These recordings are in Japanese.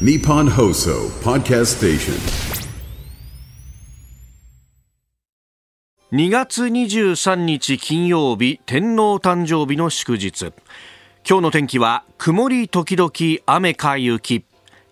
Nippon Hoso Podcast Station. 2月23日金曜日天皇誕生日の祝日。今日の天気は曇り時々雨か雪。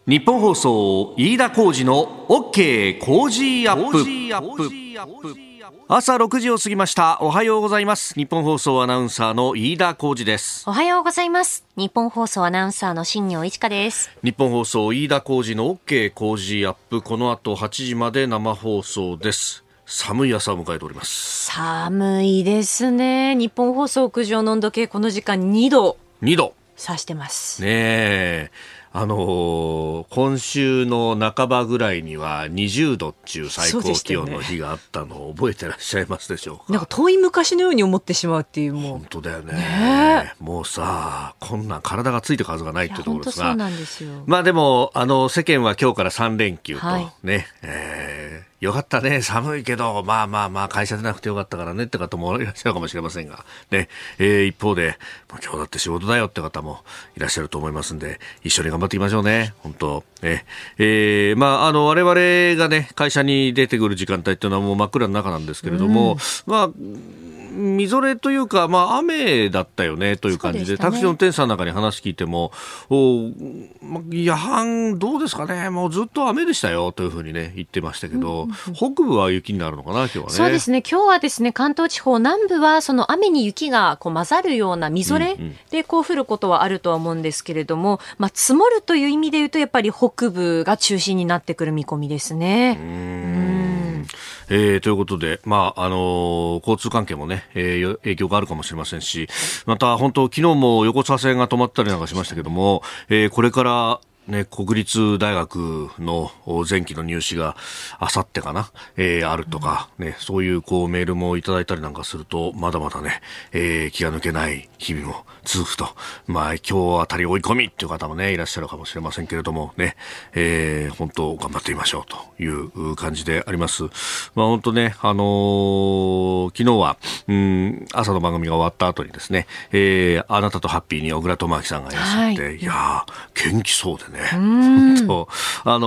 日本放送飯田浩二の OK 工事アップ朝6時を過ぎました。おはようございます。日本放送アナウンサーの飯田浩二です。おはようございます。日本放送アナウンサーの新業一華です。日本放送飯田浩二の OK 工事アップ。この後8時まで生放送です。寒い朝を迎えております。寒いですね。日本放送屋上の温度計この時間2度。2度。指してます。ねえあのー今週の半ばぐらいには20度っていう最高気温の日があったのを覚えてらっしゃいますでしょうか。なんか遠い昔のように思ってしまうっていうもう。本当だよね。ね。もうさこんなん体がついてるはずがないっていうところですが。まあでもあの世間は今日から3連休とはい。ね、えーよかったね。寒いけどまあまあまあ会社でなくてよかったからねって方もいらっしゃるかもしれませんが。ね、えー一方でもう今日だって仕事だよって方もいらっしゃると思いますんで一緒に頑張っていきましょうね。本当。ええーまああの我々がね会社に出てくる時間帯っていうのはもう真っ暗の中なんですけれども、まあみぞれというか、まあ、雨だったよねという感じで、でね。タクシーの運転手さんなんかに話聞いても、おまあ夜半、どうですかね、もうずっと雨でしたよというふうにね、言ってましたけど、北部は雪になるのかな、今日はね。そうですね。今日はですね関東地方南部はその雨に雪がこう混ざるようなみぞれうんうん。でこう降ることはあるとは思うんですけれども、まあ、積もるという意味で言うとやっぱり北部が中心になってくる見込みですね。うんえーということで、まああのー交通関係もね、えー影響があるかもしれませんし、また本当、昨日も横車線が止まったりなんかしましたけども、えーこれからね、国立大学のお前期の入試があさってかな、えーあるとか、ね、そういうこうメールもいただいたりなんかすると、まだまだね、えー気が抜けない日々も続くと。まあ今日あたり追い込みっていう方もね、いらっしゃるかもしれませんけれどもね、えー本当頑張ってみましょうという感じであります。まあ本当ね、あのー昨日は、うん、朝の番組が終わった後にですね、えーあなたとハッピーに小倉智明さんがいらっしゃって、、はいやー、元気そうでね、本当。あの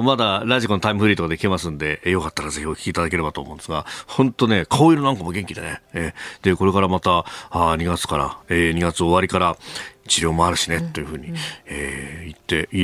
ーまだラジコのタイムフリーとかで聞けますんで、えーよかったらぜひお聞きいただければと思うんですが、本当ね、顔色なんかも元気でね、えーで、これからまた、あー2月から、えー2月終わりから、治療もあるしね、というふうに、えー言ってい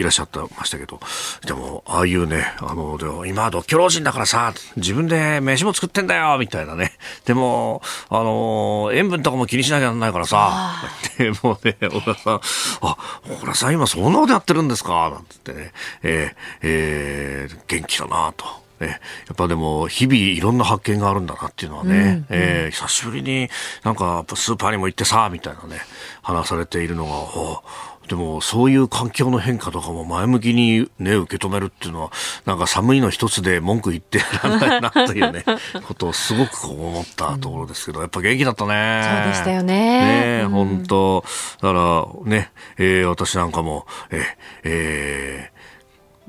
いらっしゃってましたけど、でも、ああいうね、あの、でも今は独居老人だからさ、自分で飯も作ってんだよ、みたいなね。でも、あの、塩分とかも気にしなきゃならないからさ、でもうね、小田さん、あ、小倉さん今そんなことやってるんですかなんつってね、えーえー元気だなと。ね、やっぱでも日々いろんな発見があるんだなっていうのはね、えー久しぶりになんかスーパーにも行ってさみたいなね話されているのがおでもそういう環境の変化とかも前向きにね受け止めるっていうのはなんか寒いの一つで文句言ってらんないなというね ことをすごくこう思ったところですけどやっぱ元気だったね。そうでしたよね。ねえうん。本当。だからね、えー私なんかもえーえー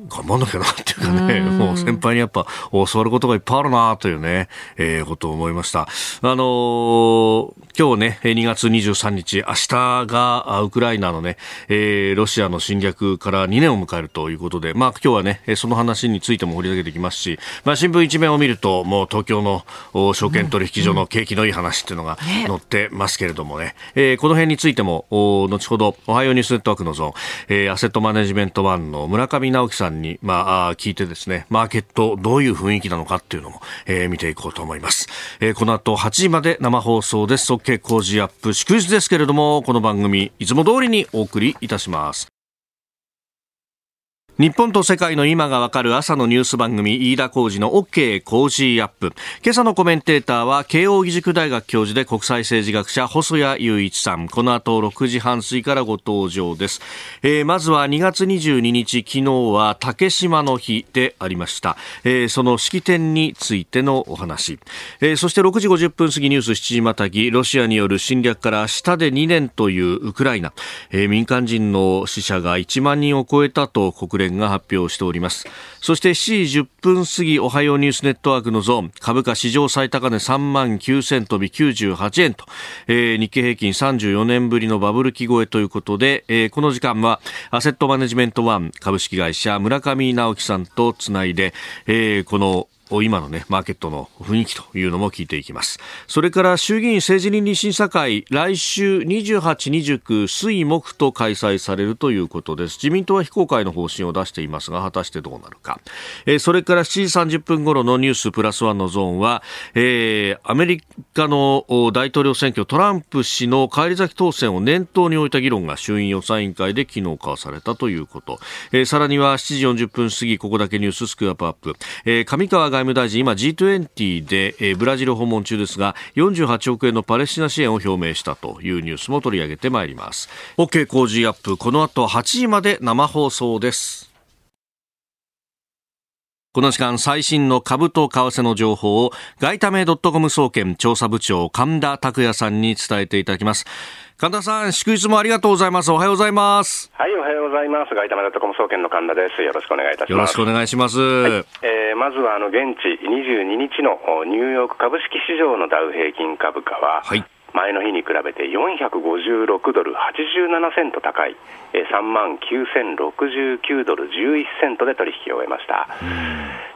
頑張んなきゃなっていうかね、もう先輩にやっぱ教わることがいっぱいあるなというね、えーことを思いました。あのー今日ね、えー2月23日、明日があウクライナのね、えーロシアの侵略から2年を迎えるということで、まあ今日はね、えーその話についても掘り上げていきますし、まあ新聞一面を見ると、もう東京のお証券取引所の景気のいい話っていうのが載ってますけれどもね、えーこの辺についても、お後ほど、おはようニュースネットワークのゾーン、えーアセットマネジメントワンの村上直樹さんに、まあ、聞いてですね、マーケットどういう雰囲気なのかっていうのも、えー見ていこうと思います。えーこの後8時まで生放送です。OK 工事アップ。祝日ですけれども、この番組、いつも通りにお送りいたします。日本と世界の今がわかる朝のニュース番組、飯田浩二の OK 工事アップ。今朝のコメンテーターは、慶応義塾大学教授で国際政治学者、細谷雄一さん。この後6時半過ぎからご登場です。えーまずは2月22日、昨日は竹島の日でありました。えーその式典についてのお話。えーそして6時50分過ぎニュース7時またぎ、ロシアによる侵略から明日で2年というウクライナ。え民間人の死者が1万人を超えたと国連連が発表しております。そして7時10分過ぎおはようニュースネットワークのゾーン株価史上最高値3万9000飛び98円と、えー、日経平均34年ぶりのバブル期超えということで、えー、この時間はアセットマネジメントワン株式会社村上直樹さんとつないで、えー、この今のね、マーケットの雰囲気というのも聞いていきます。それから衆議院政治倫理審査会、来週28、29、水木と開催されるということです。自民党は非公開の方針を出していますが、果たしてどうなるか。えー、それから7時30分頃のニュースプラスワンのゾーンは、えー、アメリカの大統領選挙、トランプ氏の返り咲き当選を念頭に置いた議論が衆院予算委員会で昨日交わされたということ。えー、さらには7時40分過ぎ、ここだけニューススクープアップ。えー、上川外務大臣、今 G20 で、え、ブラジル訪問中ですが、48億円のパレスチナ支援を表明したというニュースも取り上げてまいります。OK 工事アップ、この後8時まで生放送です。この時間最新の株と為替の情報を外為ドットコム総研調査部長神田拓也さんに伝えていただきます。神田さん、祝日もありがとうございます。おはようございます。はい、おはようございます。外為ドットコム総研の神田です。よろしくお願いいたします。よろしくお願いします。はい、えー、まずはあの現地22日のニューヨーク株式市場のダウ平均株価は、はい前の日に比べて456ドル87セント高い、3万9069ドル11セントで取引を終えました、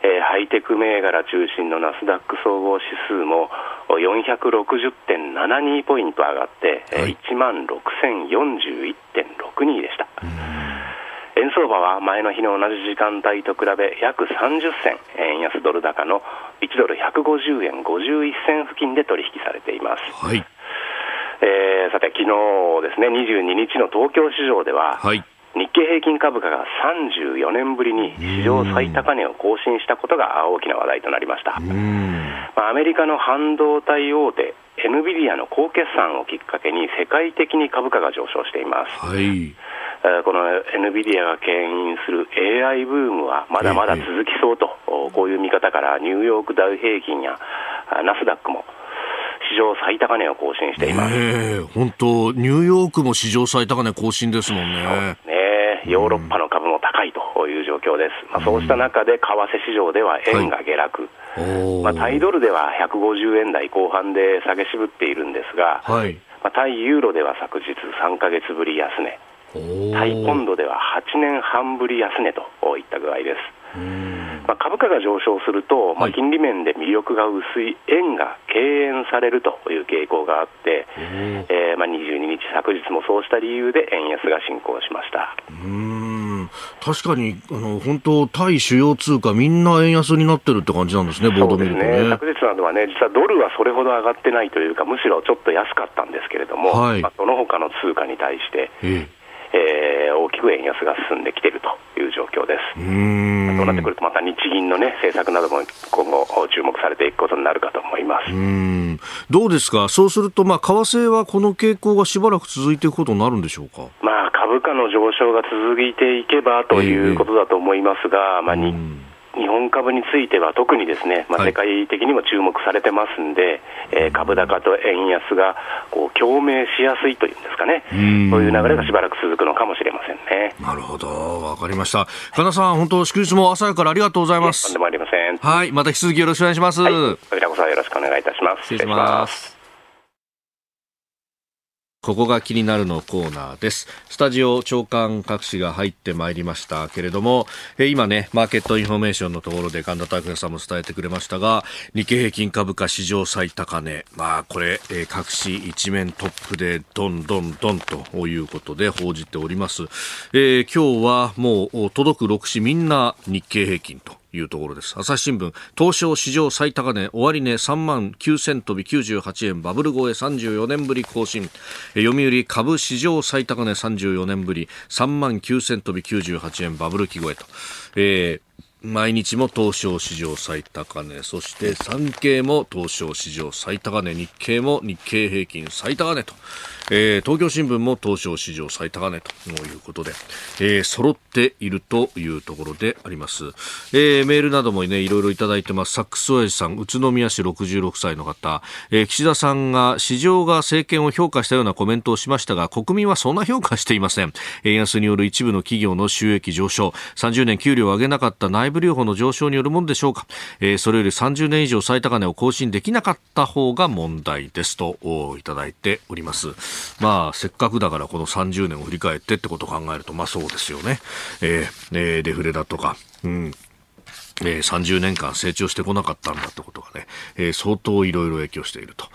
えー、ハイテク銘柄中心のナスダック総合指数も460.72ポイント上がって、はい、1万6041.62でした。円相場は前の日の同じ時間帯と比べ約30銭円安ドル高の1ドル150円51銭付近で取引されています。はいえー、さて、昨日ですね、22日の東京市場では、はい、日経平均株価が34年ぶりに史上最高値を更新したことが大きな話題となりました。まあ、アメリカの半導体大手、エヌビディアの高決算をきっかけに世界的に株価が上昇しています。はい。この NVIDIA が牽引する AI ブームはまだまだ続きそうと、こういう見方からニューヨークダウ平均やナスダックも史上最高値を更新しています。本当、ニューヨークも史上最高値更新ですもんね。ねヨーロッパの株も高いという状況です。まあ、そうした中で為替市場では円が下落。はい、まあ、タイドルでは150円台後半で下げ渋っているんですが、はい、まあ、対ユーロでは昨日3か月ぶり安値、対ポンドでは8年半ぶり安値といった具合です。まあ、株価が上昇すると、まあ、金利面で魅力が薄い円が敬遠されるという傾向があって、えーまあ、22日、昨日もそうした理由で円安が進行しました。うん。確かにあの本当、対主要通貨、みんな円安になってるって感じなんですね、ボード見るとね、ね、昨日などはね、実はドルはそれほど上がってないというか、むしろちょっと安かったんですけれども、はい、まあ、その他の通貨に対して、ええー、大きく円安が進んできているという状況です。うん。そうなってくると、また日銀の、ね、政策なども今後、注目されていくことになるかと思います。うん。どうですか、そうすると、まあ、為替はこの傾向がしばらく続いていくことになるんでしょうか、まあ、株価の上昇が続いていけばということだと思いますが、えー、まあ、日日本株については特にですね、まあ、世界的にも注目されてますんで、はい、えー、株高と円安がこう共鳴しやすいというんですかね、そういう流れがしばらく続くのかもしれませんね。なるほど、わかりました。神田さん、本当、祝日も朝からありがとうございます。とんでもありません。はい、また引き続きよろしくお願いします。はい、こちらこそよろしくお願いいたします。失礼します。ここが気になるのコーナーです。スタジオ朝刊各紙が入ってまいりましたけれども、え今ね、マーケットインフォメーションのところで神田卓也さんも伝えてくれましたが、日経平均株価史上最高値。まあ、これ、え各紙一面トップでどんどんどんということで報じております。えー、今日はもう届く6紙みんな日経平均と。いうところです。朝日新聞、東証史上最高値、終値3万9000飛び98円、バブル超え34年ぶり更新。読売株史上最高値34年ぶり、3万9000飛び98円、バブル期超えと。えー毎日も東証史上最高値、そして産経も東証史上最高値、日経も日経平均最高値と、えー、東京新聞も東証史上最高値と。いうことで、えー、揃っているというところであります。えー、メールなどもね、いろいろいただいてます。サックス親父さん、宇都宮市66歳の方、えー、岸田さんが市場が政権を評価したようなコメントをしましたが、国民はそんな評価していません。円安による一部の企業の収益上昇、30年給料を上げなかった内部留保の上昇によるものでしょうか、えー、それより30年以上最高値を更新できなかった方が問題ですといただいております。まあせっかくだからこの30年を振り返ってってことを考えるとまあそうですよね、えー、えー、デフレだとか。うん。えー、30年間成長してこなかったんだってことがね、えー、相当いろいろ影響していると。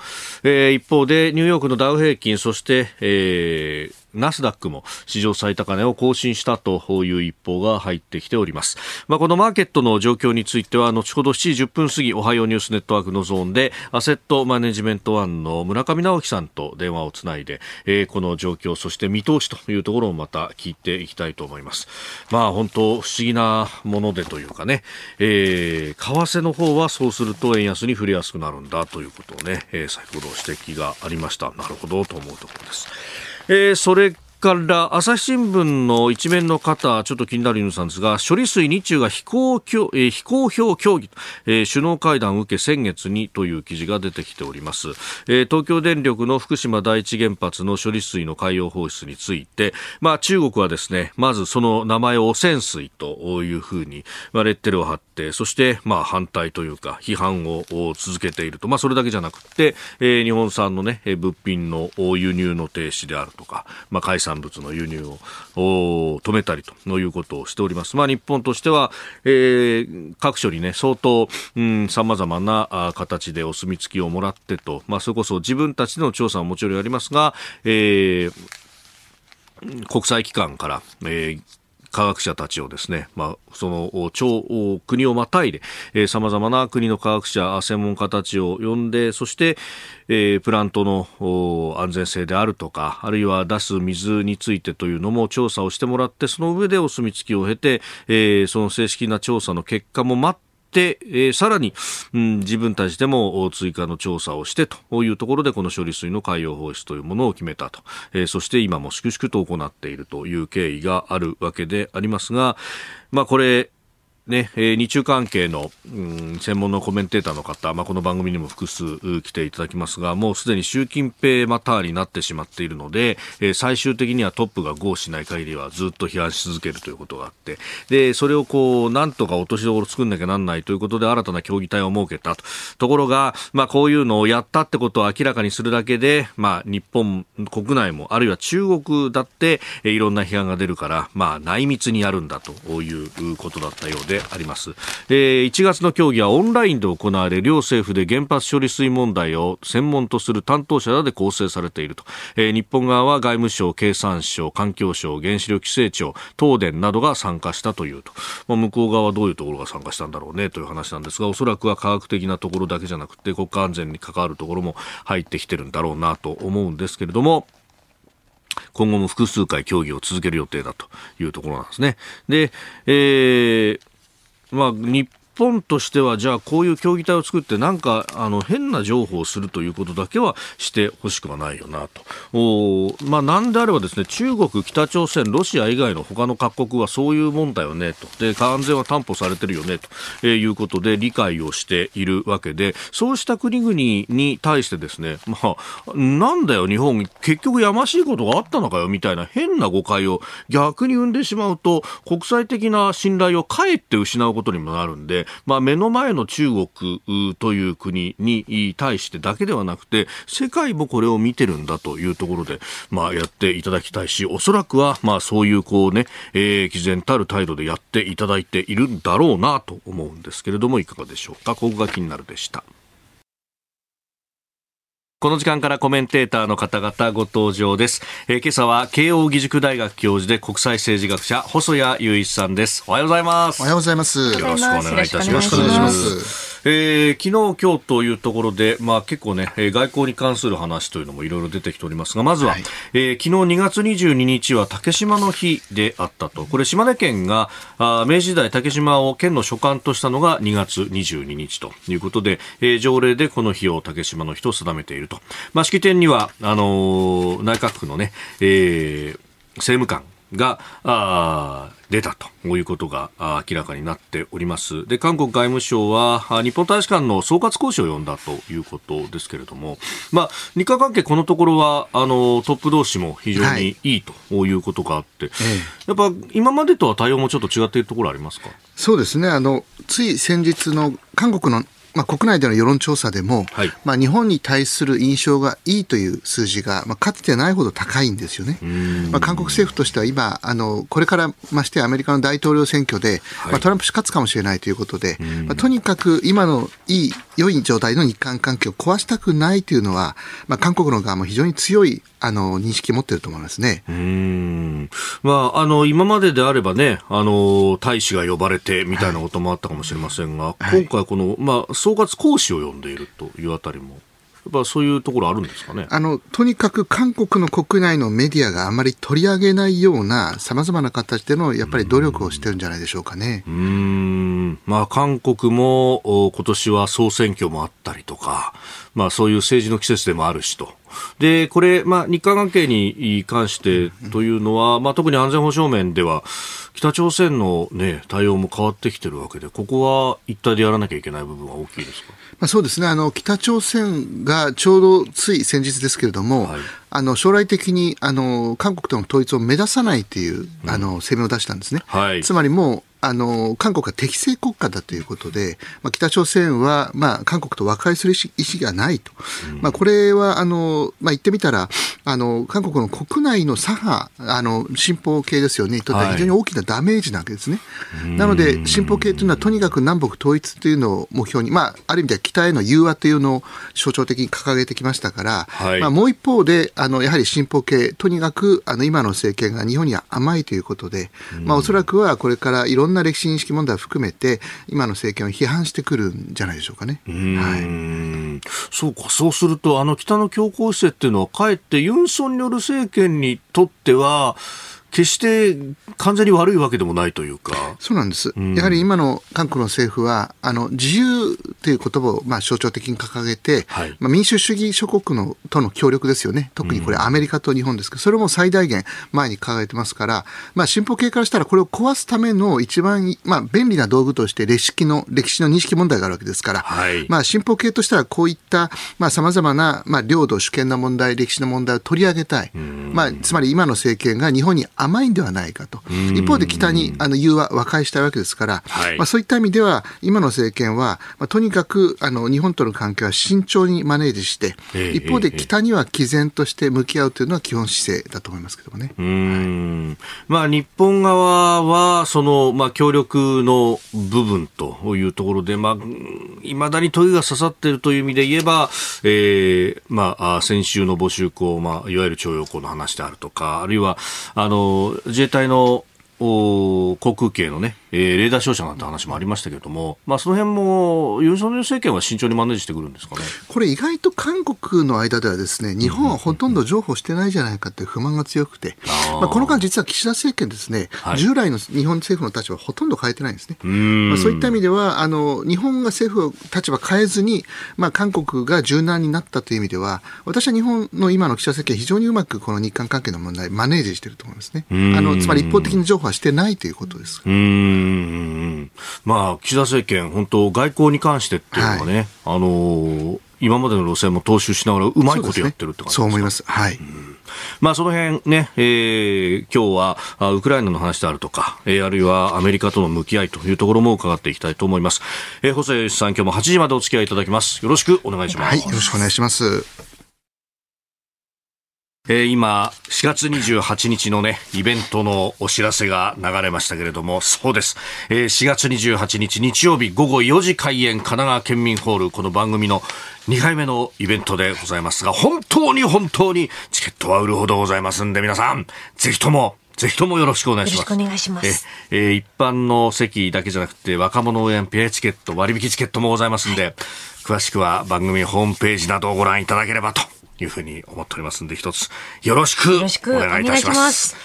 えー、一方で、ニューヨークのダウ平均、そして、えー、ナスダックも史上最高値を更新したという一報が入ってきております。まあ、このマーケットの状況については、後ほど7時10分過ぎ、おはようニュースネットワークのゾーンで、アセットマネジメントワンの村上直樹さんと電話をつないで、えー、この状況、そして見通しというところをまた聞いていきたいと思います。まあ、本当不思議なものでというかね、えー、為替の方はそうすると円安に触れやすくなるんだということをね、えー、先ほど指摘がありました。なるほどと思うところです。えー、それから朝日新聞の一面の方、ちょっと気になるニュースなんですが、処理水日中が非公,、え、非公表協議、えー、首脳会談を受け先月にという記事が出てきております、えー、東京電力の福島第一原発の処理水の海洋放出について、まあ、中国はですね、まずその名前を汚染水というふうに、まあ、レッテルを貼って、そして、まあ、反対というか、批判を続けていると。まあ、それだけじゃなくて、えー、日本産のね、物品の輸入の停止であるとか、まあ、海産物の輸入を止めたりということをしております。まあ、日本としては、えー、各所にね、相当、うん、様々な形でお墨付きをもらってと、まあ、それこそ自分たちの調査ももちろんありますが、えー、国際機関から、えー科学者たちをですね、まあ、その超国をまたいで、えー、様々な国の科学者、専門家たちを呼んで、そして、えー、プラントの安全性であるとか、あるいは出す水についてというのも調査をしてもらって、その上でお墨付きを経て、えー、その正式な調査の結果も待って、えー、さらに、うん、自分たちでも追加の調査をしてというところでこの処理水の海洋放出というものを決めたと、えー、そして今も粛々と行っているという経緯があるわけでありますが、まあこれ、ね、えー、日中関係の、うん、専門のコメンテーターの方、まあ、この番組にも複数来ていただきますが、もうすでに習近平マターになってしまっているので、えー、最終的にはトップが合しない限りはずっと批判し続けるということがあって、で、それをこう、なんとか落としどころ作んなきゃなんないということで新たな協議体を設けたと。ところが、まあ、こういうのをやったってことを明らかにするだけで、まあ、日本国内も、あるいは中国だって、えー、いろんな批判が出るから、まあ、内密にやるんだということだったようで、であります、えー、1月の協議はオンラインで行われ両政府で原発処理水問題を専門とする担当者らで構成されていると、えー、日本側は外務省経産省環境省原子力規制庁東電などが参加したというと、まあ、向こう側はどういうところが参加したんだろうねという話なんですがおそらくは科学的なところだけじゃなくて国家安全に関わるところも入ってきてるんだろうなと思うんですけれども今後も複数回協議を続ける予定だというところなんですね。で、えー、まあ、日本としては、じゃあこういう協議体を作って、なんかあの変な情報をするということだけはしてほしくはないよなと。おまあ、なんであればですね、中国、北朝鮮、ロシア以外の他の各国はそういうもんだよねと。で、安全は担保されてるよねということで理解をしているわけで、そうした国々に対してですね、まあ、なんだよ日本、結局やましいことがあったのかよみたいな変な誤解を逆に生んでしまうと、国際的な信頼をかえって失うことにもなるんで、まあ、目の前の中国という国に対してだけではなくて世界もこれを見てるんだというところで、まあ、やっていただきたいしおそらくは、まあ、そういうこうね、えー、毅然たる態度でやっていただいているんだろうなと思うんですけれどもいかがでしょうか？ここが気になるでした。この時間からコメンテーターの方々ご登場です。えー、今朝は慶應義塾大学教授で国際政治学者細谷雄一さんです。おはようございます。おはようございます。よろしくお願いいたします。よろしくお願いします。えー、昨日、今日というところで、まあ、結構ね、外交に関する話というのもいろいろ出てきておりますが、まずは、はい、えー、昨日2月22日は竹島の日であったと。これ、島根県が、あ明治時代竹島を県の所管としたのが2月22日ということで、えー、条例でこの日を竹島の日と定めていると。まあ、式典には、あのー、内閣府のね、えー、政務官があ出たということが明らかになっております。で、韓国外務省は日本大使館の総括講師を呼んだということですけれども、まあ、日韓関係このところはあのトップ同士も非常にいいということがあって、はい、やっぱ今までとは対応もちょっと違っているところありますか？そうですね。あの、つい先日の韓国のまあ、国内での世論調査でも、はい、まあ、日本に対する印象がいいという数字が、まあ、かつてないほど高いんですよね。まあ、韓国政府としては今、あのこれからましてアメリカの大統領選挙で、はい、まあ、トランプ氏勝つかもしれないということで、まあ、とにかく今のいい、良い状態の日韓関係を壊したくないというのは、まあ、韓国の側も非常に強いあの認識を持っていると思いますね。うんまあ、あの今までであればね、あの大使が呼ばれてみたいなこともあったかもしれませんが、はい、今回この、まあ、総括講師を呼んでいるというあたりも。やっぱそういうところあるんですかね？あのとにかく韓国の国内のメディアがあまり取り上げないようなさまざまな形でのやっぱり努力をしてるんじゃないでしょうかね。うんまあ、韓国も今年は総選挙もあったりとか、まあ、そういう政治の季節でもあるしと。で、これ、まあ、日韓関係に関してというのは、まあ、特に安全保障面では、北朝鮮の、ね、対応も変わってきてるわけで、ここは一体でやらなきゃいけない部分は大きいですか？まあ、そうですね。あの、北朝鮮がちょうどつい先日ですけれども、はい、あの将来的にあの韓国との統一を目指さないという、あの声明を出したんですね。はい、つまりもうあの韓国は適正国家だということで、まあ、北朝鮮は、まあ、韓国と和解する意思がないと、うん、まあ、これはあの、まあ、言ってみたらあの韓国の国内の左派あの進歩系ですよね。にとっては非常に大きなダメージなわけですね。はい、なので進歩系というのはとにかく南北統一というのを目標に、まあ、ある意味では北への融和というのを象徴的に掲げてきましたから、はい、まあ、もう一方であのやはり進歩系とにかくあの今の政権が日本には甘いということで、まあ、おそらくはこれからいろんなな歴史認識問題を含めて、今の政権を批判してくるんじゃないでしょうかね。はい、そうか、そうすると、あの北の強硬姿勢っていうのは、かえってユン・ソンによる政権にとっては、決して完全に悪いわけでもないというか。そうなんです。うん、やはり今の韓国の政府は、あの、自由という言葉を、まあ、象徴的に掲げて、はい、まあ、民主主義諸国のとの協力ですよね。特にこれアメリカと日本ですけど、それも最大限前に掲げてますから、まあ、進歩系からしたらこれを壊すための一番、まあ、便利な道具として歴史の、歴史の認識問題があるわけですから、はい、まあ、進歩系としたらこういった、まあ、様々な、まあ、領土主権の問題、歴史の問題を取り上げたい。まあ、つまり今の政権が日本に甘いんではないかと。一方で北にあの融和、和解したいわけですから、はい、まあ、そういった意味では、今の政権は、まあ、とにかくあの日本との関係は慎重にマネージして、一方で北には毅然として向き合うというのは基本姿勢だと思いますけどもね。うん。まあ、日本側は、その、まあ、協力の部分というところで、まあ、いまだに問いが刺さっているという意味で言えば、えー、まあ、先週の募集校、まあ、いわゆる徴用工の話であるとか、あるいは、あの、自衛隊の航空系のね、えー、レーダー照射なんて話もありましたけれども、まあ、その辺もユン・ソンニョル政権は慎重にマネージしてくるんですかね？これ、意外と韓国の間ではですね日本はほとんど譲歩してないじゃないかという不満が強くて、まあ、この間、実は岸田政権ですね、はい、従来の日本政府の立場はほとんど変えてないんですね。まあ、そういった意味ではあの、日本が政府の立場変えずに、まあ、韓国が柔軟になったという意味では、私は日本の今の岸田政権、非常にうまくこの日韓関係の問題、マネージしていると思いますね。あのつまり一方的に譲歩はしてないということです。うんまあ、岸田政権、本当、外交に関してっていうのはね、はい、あのー、今までの路線も踏襲しながらうまいことやってるって感じですか？そう、ね,、思います。はい。まあ、その辺ね、えー、今日はウクライナの話であるとか、えー、あるいはアメリカとの向き合いというところも伺っていきたいと思います。えー、細谷さん、今日も8時までお付き合いいただきます。よろしくお願いします。はい、よろしくお願いします。えー、今、4月28日のね、イベントのお知らせが流れましたけれども、そうです。えー、4月28日日曜日午後4時開演、神奈川県民ホール、この番組の2回目のイベントでございますが、本当に本当にチケットは売るほどございますんで、皆さん、ぜひともぜひともよろしくお願いします。よろしくお願いします。えー、一般の席だけじゃなくて、若者応援ペアチケット、割引チケットもございますんで、はい、詳しくは番組ホームページなどをご覧いただければというふうに思っておりますんで、一つよろしくお願いいたします。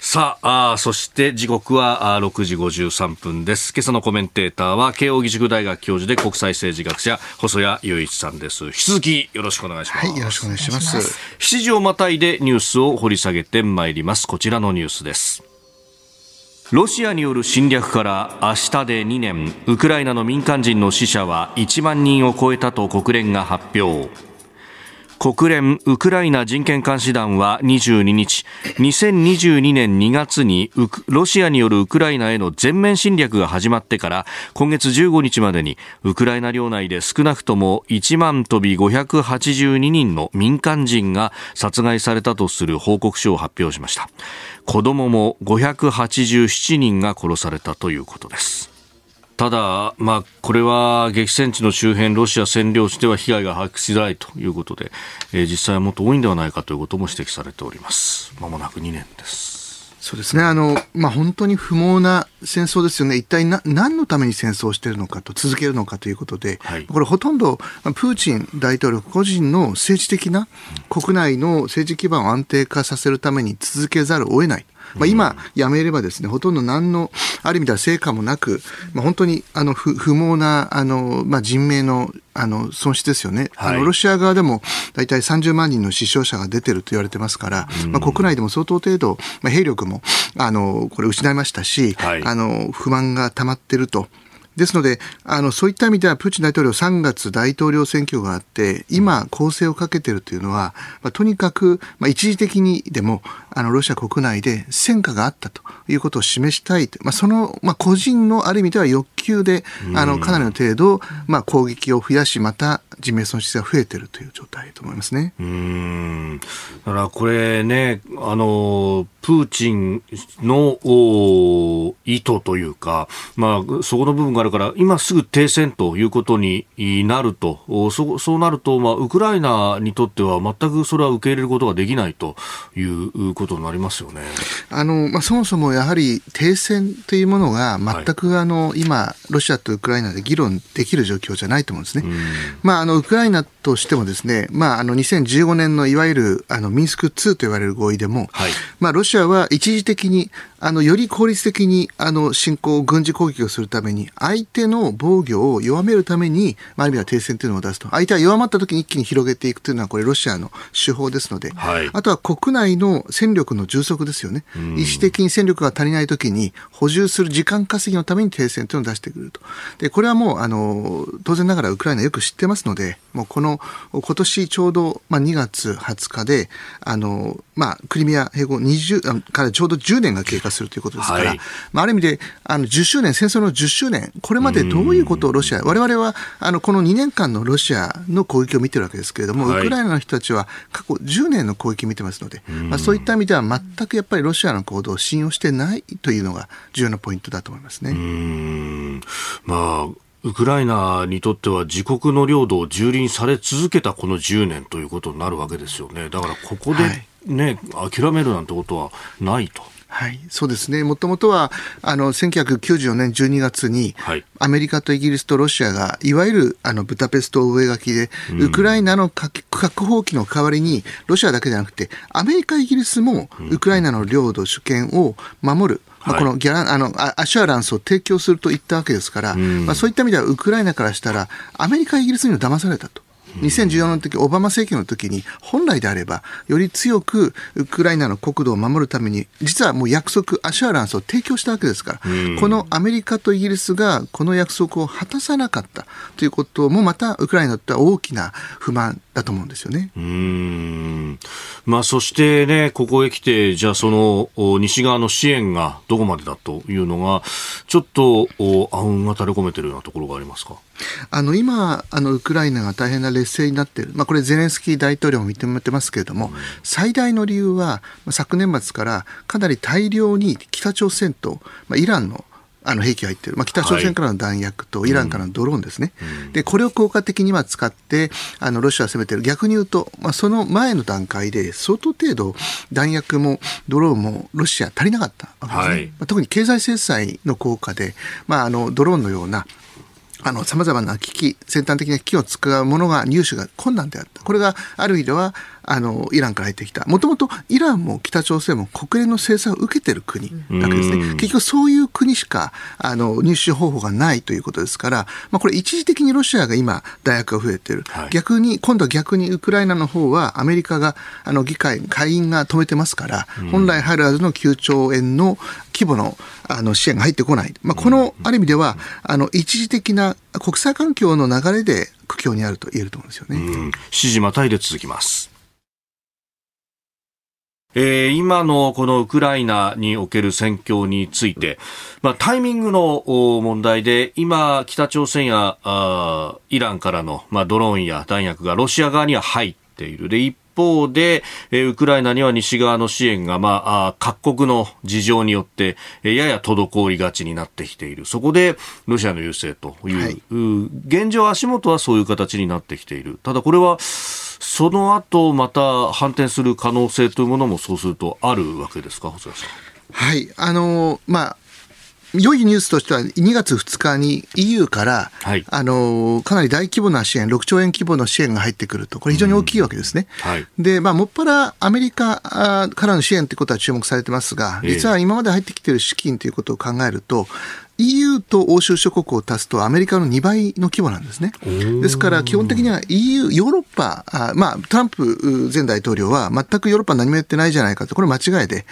さああ、そして時刻は6時53分です。今朝のコメンテーターは、慶應義塾大学教授で国際政治学者、細谷雄一さんです。引き続きよろしくお願いします。はい、よろしくお願いします。7時をまたいでニュースを掘り下げてまいります。こちらのニュースです。ロシアによる侵略から明日で2年、ウクライナの民間人の死者は1万人を超えたと国連が発表。国連ウクライナ人権監視団は22日2022年2月にロシアによるウクライナへの全面侵略が始まってから今月15日までにウクライナ領内で少なくとも1万飛び582人の民間人が殺害されたとする報告書を発表しました。子供も587人が殺されたということです。ただ、まあ、これは激戦地の周辺、ロシア占領地では被害が把握しづらいということで、えー、実際はもっと多いんではないかということも指摘されております。まもなく2年です。そうですね。あの、まあ、本当に不毛な戦争ですよね。一体な何のために戦争をしているのかと、続けるのかということで、はい、これほとんど、プーチン大統領個人の政治的な国内の政治基盤を安定化させるために続けざるを得ない。まあ、今やめればですね、ほとんど何の、ある意味では成果もなく、まあ、本当にあの不不毛なあの、まあ、人命のあの損失ですよね、はい、あのロシア側でも大体30万人の死傷者が出てると言われてますから、まあ、国内でも相当程度、まあ、兵力もあのこれ失いましたし、はい、あの不満が溜まってると。ですので、あの、そういった意味では、プーチン大統領3月大統領選挙があって、今、攻勢をかけているというのは、まあ、とにかく、まあ、一時的にでも、あの、ロシア国内で戦果があったということを示したい。まあ、その、まあ、個人のある意味では欲求で、あの、かなりの程度、まあ、攻撃を増やし、また人命損失が増えているという状態と思いますね。うん。だから、これね、あの、プーチンの意図というか、まあ、そこの部分があるから、今すぐ停戦ということになると、そそうなると、まあ、ウクライナにとっては全くそれは受け入れることができないということになりますよね。あの、まあ、そもそもやはり停戦というものが全く、はい、あの、今、ロシアとウクライナで議論できる状況じゃないと思うんですね。まあ、あの、ウクライナとしてもですね、まあ、あの、2015年のいわゆる、あの、ミンスク2と言われる合意でも、はい、まあ、ロシアは一時的にあのより効率的にあの侵攻、軍事攻撃をするために、相手の防御を弱めるために、まあ、ある意味は停戦というのを出すと、相手は弱まった時に一気に広げていくというのは、これ、ロシアの手法ですので、はい、あとは国内の戦力の充足ですよね、意思的に戦力が足りない時に、補充する時間稼ぎのために停戦というのを出してくると、でこれはもうあの当然ながらウクライナよく知ってますので、もうこの今年ちょうど、まあ、2月20日で、あのまあ、クリミア併合20からちょうど10年が経過するということですから、はい、まあ、ある意味であの10周年、戦争の10周年、これまでどういうことをロシア、われわれはあのこの2年間のロシアの攻撃を見てるわけですけれども、はい、ウクライナの人たちは過去10年の攻撃を見てますので、まあ、そういった意味では全くやっぱりロシアの行動を信用してないというのが重要なポイントだと思いますね。まあウクライナにとっては自国の領土を蹂躙され続けたこの10年ということになるわけですよね。だからここでね、はい、諦めるなんてことはないと。はい、そうですね。もともとは、あの、1994年12月に、はい、アメリカとイギリスとロシアが、いわゆる、あの、ブダペスト上書きで、ウクライナの核放棄の代わりに、ロシアだけじゃなくて、アメリカ、イギリスも、ウクライナの領土、主権を守る、まあ、このギャラあのアシュアランスを提供すると言ったわけですから、まあ、そういった意味ではウクライナからしたら、アメリカ、イギリスにも騙されたと。2014年の時、オバマ政権の時に、本来であれば、より強くウクライナの国土を守るために、実はもう約束、アシュアランスを提供したわけですから、このアメリカとイギリスがこの約束を果たさなかったということも、またウクライナにとっては大きな不満だと思うんですよね。うん。まあ、そしてね、ここへ来て、じゃあその西側の支援がどこまでだというのが、ちょっと暗雲が垂れ込めてるようなところがありますか？あの今あの、ウクライナが大変な劣勢になっている、まあ、これ、ゼレンスキー大統領も認めてますけれども、うん、最大の理由は、昨年末からかなり大量に北朝鮮と、まあ、イランのあの兵器が入ってる、まあ、北朝鮮からの弾薬とイランからのドローンですね、はい、でこれを効果的に今使ってあのロシアを攻めてる、逆に言うと、まあ、その前の段階で相当程度、弾薬もドローンもロシア足りなかったわけですね、はい、まあ、特に経済制裁の効果で、まあ、あのドローンのようなあの、様々な機器、先端的な機器を使うものが入手が困難であった。これがある意味では、あの、イランから入ってきた。もともとイランも北朝鮮も国連の制裁を受けてる国なわけですね。結局そういう国しか、あの、入手方法がないということですから、まあこれ一時的にロシアが今、大学が増えてる。はい、逆に、今度は逆にウクライナの方はアメリカが、あの、議会、会員が止めてますから、本来入るはずの9兆円の規模のあの支援が入ってこない。まあこの、ある意味では、あの、一時的な国際環境の流れで苦境にあると言えると思うんですよね。指示またいで続きます。えー、今のこのウクライナにおける戦況について、まあ、タイミングの問題で、今、北朝鮮やあイランからの、まあ、ドローンや弾薬がロシア側には入っている。で、一方で、えー、ウクライナには西側の支援が、まあ、あ各国の事情によって、えー、やや滞りがちになってきている。そこで、ロシアの優勢という、はい、現状足元はそういう形になってきている。ただこれは、その後また反転する可能性というものもそうするとあるわけですか、細谷さん。はい、あのまあ良いニュースとしては、2月2日に EU から、はい、あの、かなり大規模な支援、6兆円規模の支援が入ってくると、これ非常に大きいわけですね。はい、で、まあ、もっぱらアメリカからの支援ということは注目されてますが、実は今まで入ってきている資金ということを考えると、EU と欧州諸国を足すとアメリカの2倍の規模なんですね。ですから基本的には EU、ヨーロッパ、あまあ、トランプ前大統領は全くヨーロッパ何もやってないじゃないかと、これ間違いで、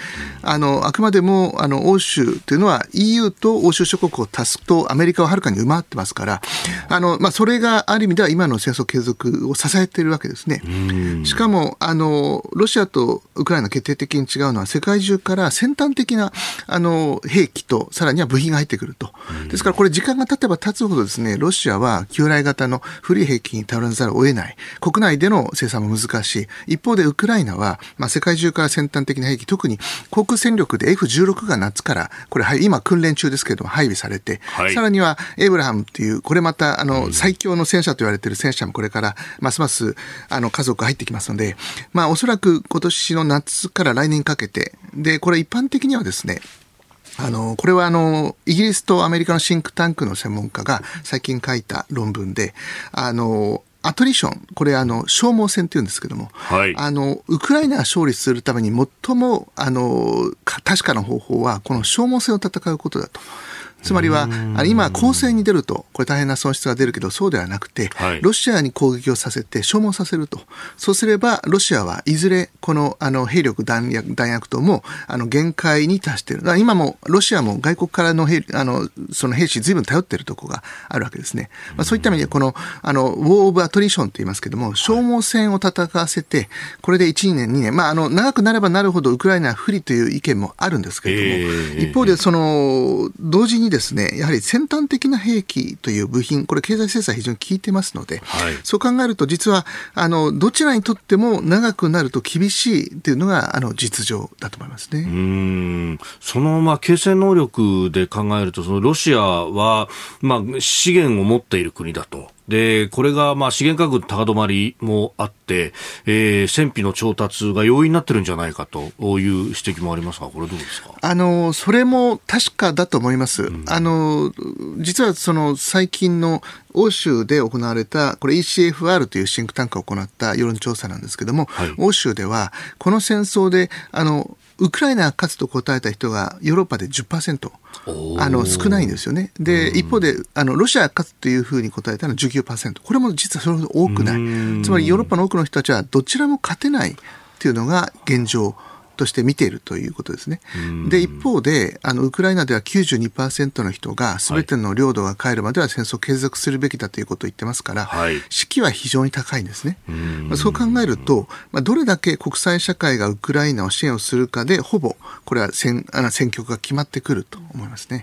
あの、あくまでもあの欧州というのは EU と欧州諸国を足すとアメリカははるかに上回ってますから、あの、まあ、それがある意味では今の戦争継続を支えているわけですね。しかも、あの、ロシアとウクライナ決定的に違うのは世界中から先端的なあの兵器とさらには部品が入ってくる。ると。ですからこれ時間が経てば経つほどですね、ロシアは旧来型の古い兵器に頼らざるを得ない。国内での生産も難しい。一方でウクライナは、まあ、世界中から先端的な兵器、特に航空戦力で F16 が夏から、これ今訓練中ですけれども配備されて、はい、さらにはエイブラハムっていう、これまたあの最強の戦車と言われている戦車もこれからますますあの家族入ってきますので、まあおそらく今年の夏から来年にかけて、で、これ一般的にはですね、あの、これはあの、イギリスとアメリカのシンクタンクの専門家が最近書いた論文で、あの、アトリション、これあの、消耗戦って言うんですけども、はい、あの、ウクライナが勝利するために最も、あの、確かな方法は、この消耗戦を戦うことだと。つまりは、今、攻勢に出ると、これ大変な損失が出るけど、そうではなくて、はい、ロシアに攻撃をさせて消耗させると。そうすれば、ロシアはいずれ、この、あの、兵力弾薬、弾薬とも、あの、限界に達している。今も、ロシアも外国からの兵、あの、その兵士、ずいぶん頼っているところがあるわけですね。まあ、そういった意味で、この、あの、ウォー・オブ・アトリションと言いますけども、消耗戦を戦わせて、これで1、2年、2年、まあ、あの、長くなればなるほどウクライナは不利という意見もあるんですけれども、えー、一方で、その、同時にですね、やはり先端的な兵器という部品、これ経済制裁非常に効いてますので、はい、そう考えると実は、あの、どちらにとっても長くなると厳しいというのが、あの、実情だと思いますね。うん。その、まあ、継戦能力で考えると、そのロシアは、まあ、資源を持っている国だと。で、これが、まあ、資源価格高止まりもあって、えー、戦費の調達が容易になってるんじゃないかという指摘もありますが、これどうですか？あの、それも確かだと思います。うん、あの、実はその最近の欧州で行われた、これ ECFR というシンクタンクが行った世論調査なんですけども、はい、欧州では、この戦争で、あの、ウクライナが勝つと答えた人がヨーロッパで10%あの少ないんですよね。で、一方であのロシアが勝つというふうに答えたのは19%これも実はそれほど多くない。つまりヨーロッパの多くの人たちはどちらも勝てないというのが現状。として見ているということですね。で、一方で、あの、ウクライナでは92%の人が、すべての領土が帰るまでは戦争を継続するべきだということを言ってますから、はい、士気は非常に高いんですね。まあ、そう考えると、まあ、どれだけ国際社会がウクライナを支援をするかで、ほぼ、これは戦あの戦局が決まってくると思いますね。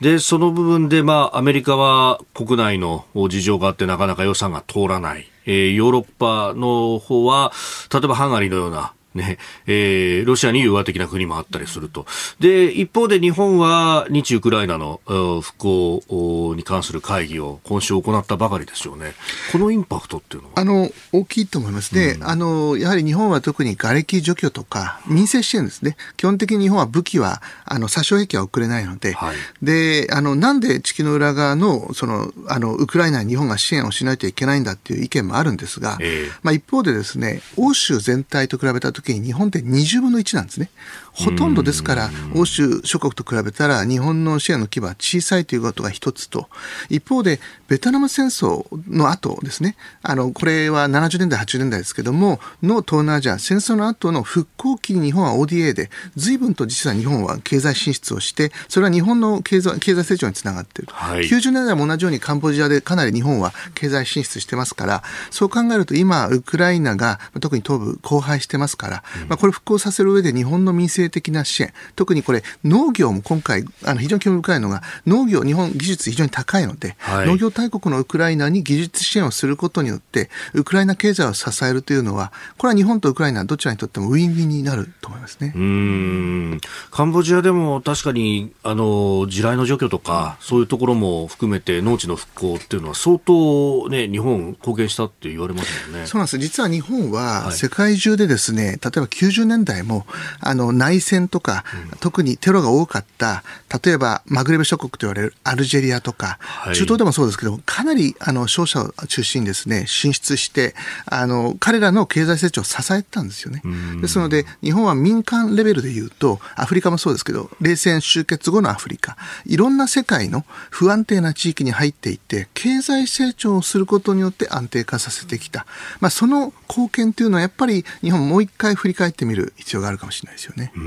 で、その部分で、まあ、アメリカは国内の事情があって、なかなか予算が通らない。えー、ヨーロッパの方は、例えばハンガリーのような、ね、えー、ロシアに融和的な国もあったりすると。で、一方で日本は日ウクライナの復興に関する会議を今週行ったばかりですよね。このインパクトっていうのは？あの、大きいと思いますね。うん、あの、やはり日本は特に瓦礫除去とか民生支援ですね。基本的に日本は武器は、あの、殺傷兵器は送れないので、はい、で、あの、なんで地球の裏側の、その、あの、ウクライナに日本が支援をしないといけないんだっていう意見もあるんですが、えー、まあ一方でですね、欧州全体と比べたときに日本って20分の1なんですね。ほとんどですから、欧州諸国と比べたら日本のシェアの規模は小さいということが一つと、一方で、ベトナム戦争の後ですね、あの、これは70年代、80年代ですけども、の東南アジア、戦争の後の復興期に日本は ODA で、随分と実は日本は経済進出をして、それは日本の経済経済成長につながっている。はい、90年代も同じようにカンボジアでかなり日本は経済進出してますから、そう考えると今、ウクライナが特に東部荒廃してますから、まあ、これ復興させる上で日本の民生的な支援、特にこれ農業も今回、あの非常に興味深いのが、農業、日本技術非常に高いので、はい、農業大国のウクライナに技術支援をすることによって、ウクライナ経済を支えるというのは、これは日本とウクライナどちらにとってもウィンウィンになると思いますね。うんカンボジアでも確かにあの地雷の除去とか、そういうところも含めて農地の復興っていうのは相当ね日本貢献したって言われますよね。そうなんです。実は日本は世界中でですね、はい、例えば90年代もあの内戦とか、うん、特にテロが多かった例えばマグレブ諸国と言われるアルジェリアとか、はい、中東でもそうですけどかなりあの商社を中心にですね。進出してあの彼らの経済成長を支えたんですよね。ですので日本は民間レベルで言うとアフリカもそうですけど冷戦終結後のアフリカいろんな世界の不安定な地域に入っていって経済成長をすることによって安定化させてきた、まあ、その貢献というのはやっぱり日本もう一回振り返ってみる必要があるかもしれないですよね。うん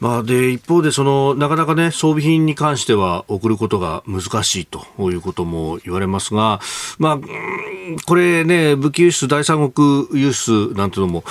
まあ、で一方でその、なかなか、ね、装備品に関しては送ることが難しいということも言われますが、まあ、これね、武器輸出、第三国輸出なんていうのも、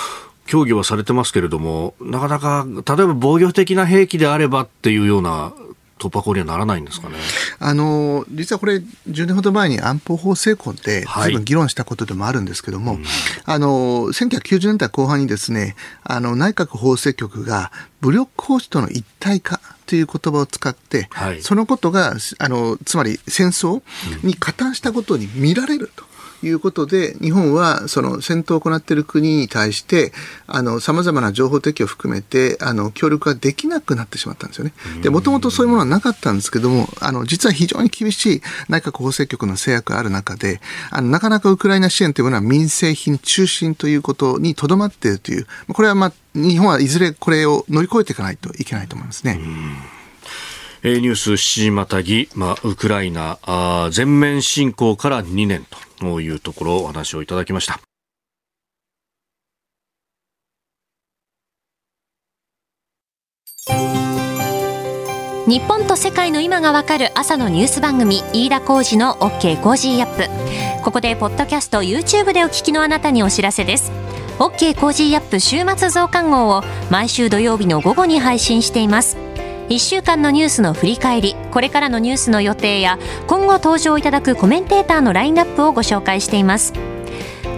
協議はされてますけれども、なかなか、例えば防御的な兵器であればっていうような突破口にはならないんですかね。あの実はこれ、10年ほど前に安保法制婚で、ずい。ぶん議論したことでもあるんですけども、はいうん、あの1990年代後半にですねあの内閣法制局が武力行使との一体化という言葉を使って、はい、そのことがあのつまり戦争に加担したことに見られると。いうことで、日本はその戦闘を行っている国に対して、あの、様々な情報提供を含めて、あの、協力ができなくなってしまったんですよね。で、もともとそういうものはなかったんですけども、あの、実は非常に厳しい内閣法制局の制約がある中で、あの、なかなかウクライナ支援というものは民生品中心ということにとどまっているという、これはまあ、日本はいずれこれを乗り越えていかないといけないと思いますね。えー、ニュース7時またぎ、まあ、ウクライナあ全面侵攻から2年とというところお話をいただきました。日本と世界の今がわかる朝のニュース番組飯田浩司の OK コージーアップ。ここでポッドキャスト YouTube でお聞きのあなたにお知らせです。OK コージーアップ週末増刊号を毎週土曜日の午後に配信しています。1週間のニュースの振り返りこれからのニュースの予定や今後登場いただくコメンテーターのラインナップをご紹介しています。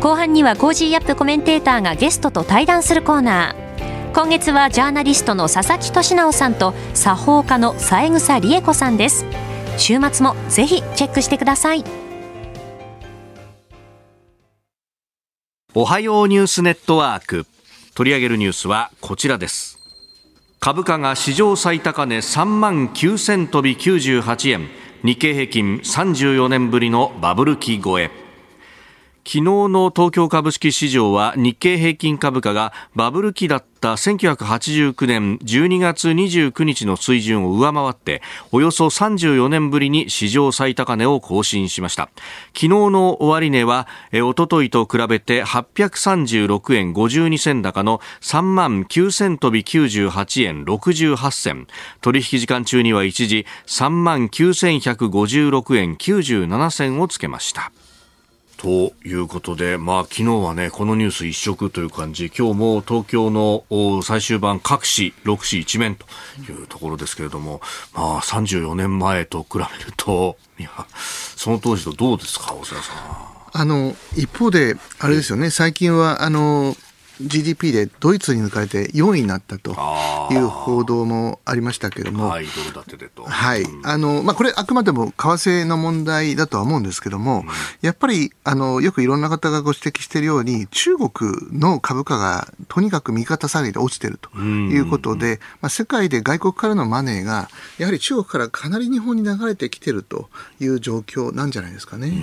後半にはコージーアップコメンテーターがゲストと対談するコーナー。今月はジャーナリストの佐々木俊尚さんと作法家の三枝理枝子さんです。週末もぜひチェックしてください。おはようニュースネットワーク。取り上げるニュースはこちらです。株価が史上最高値3万9000飛び98円日経平均34年ぶりのバブル期超え。昨日の東京株式市場は日経平均株価がバブル期だった1989年12月29日の水準を上回っておよそ34年ぶりに史上最高値を更新しました。昨日の終値はおとといと比べて836円52銭高の3万9000飛び98円68銭。取引時間中には一時3万9156円97銭をつけました。ということで、まあ、昨日はね、このニュース一色という感じ、今日も東京の最終版各紙、6紙一面というところですけれども、まあ、34年前と比べると、いや、その当時とどうですか、大瀬さん。あの、一方で、あれですよね、最近は、あの、GDP でドイツに抜かれて4位になったという報道もありましたけれども、はい、ドル建てでと。はい。あの、まあ、これあくまでも為替の問題だとは思うんですけども、うん、やっぱり、あの、よくいろんな方がご指摘しているように、中国の株価がとにかく味方下げで落ちてるということで、まあ、世界で外国からのマネーが、やはり中国からかなり日本に流れてきてるという状況なんじゃないですかね。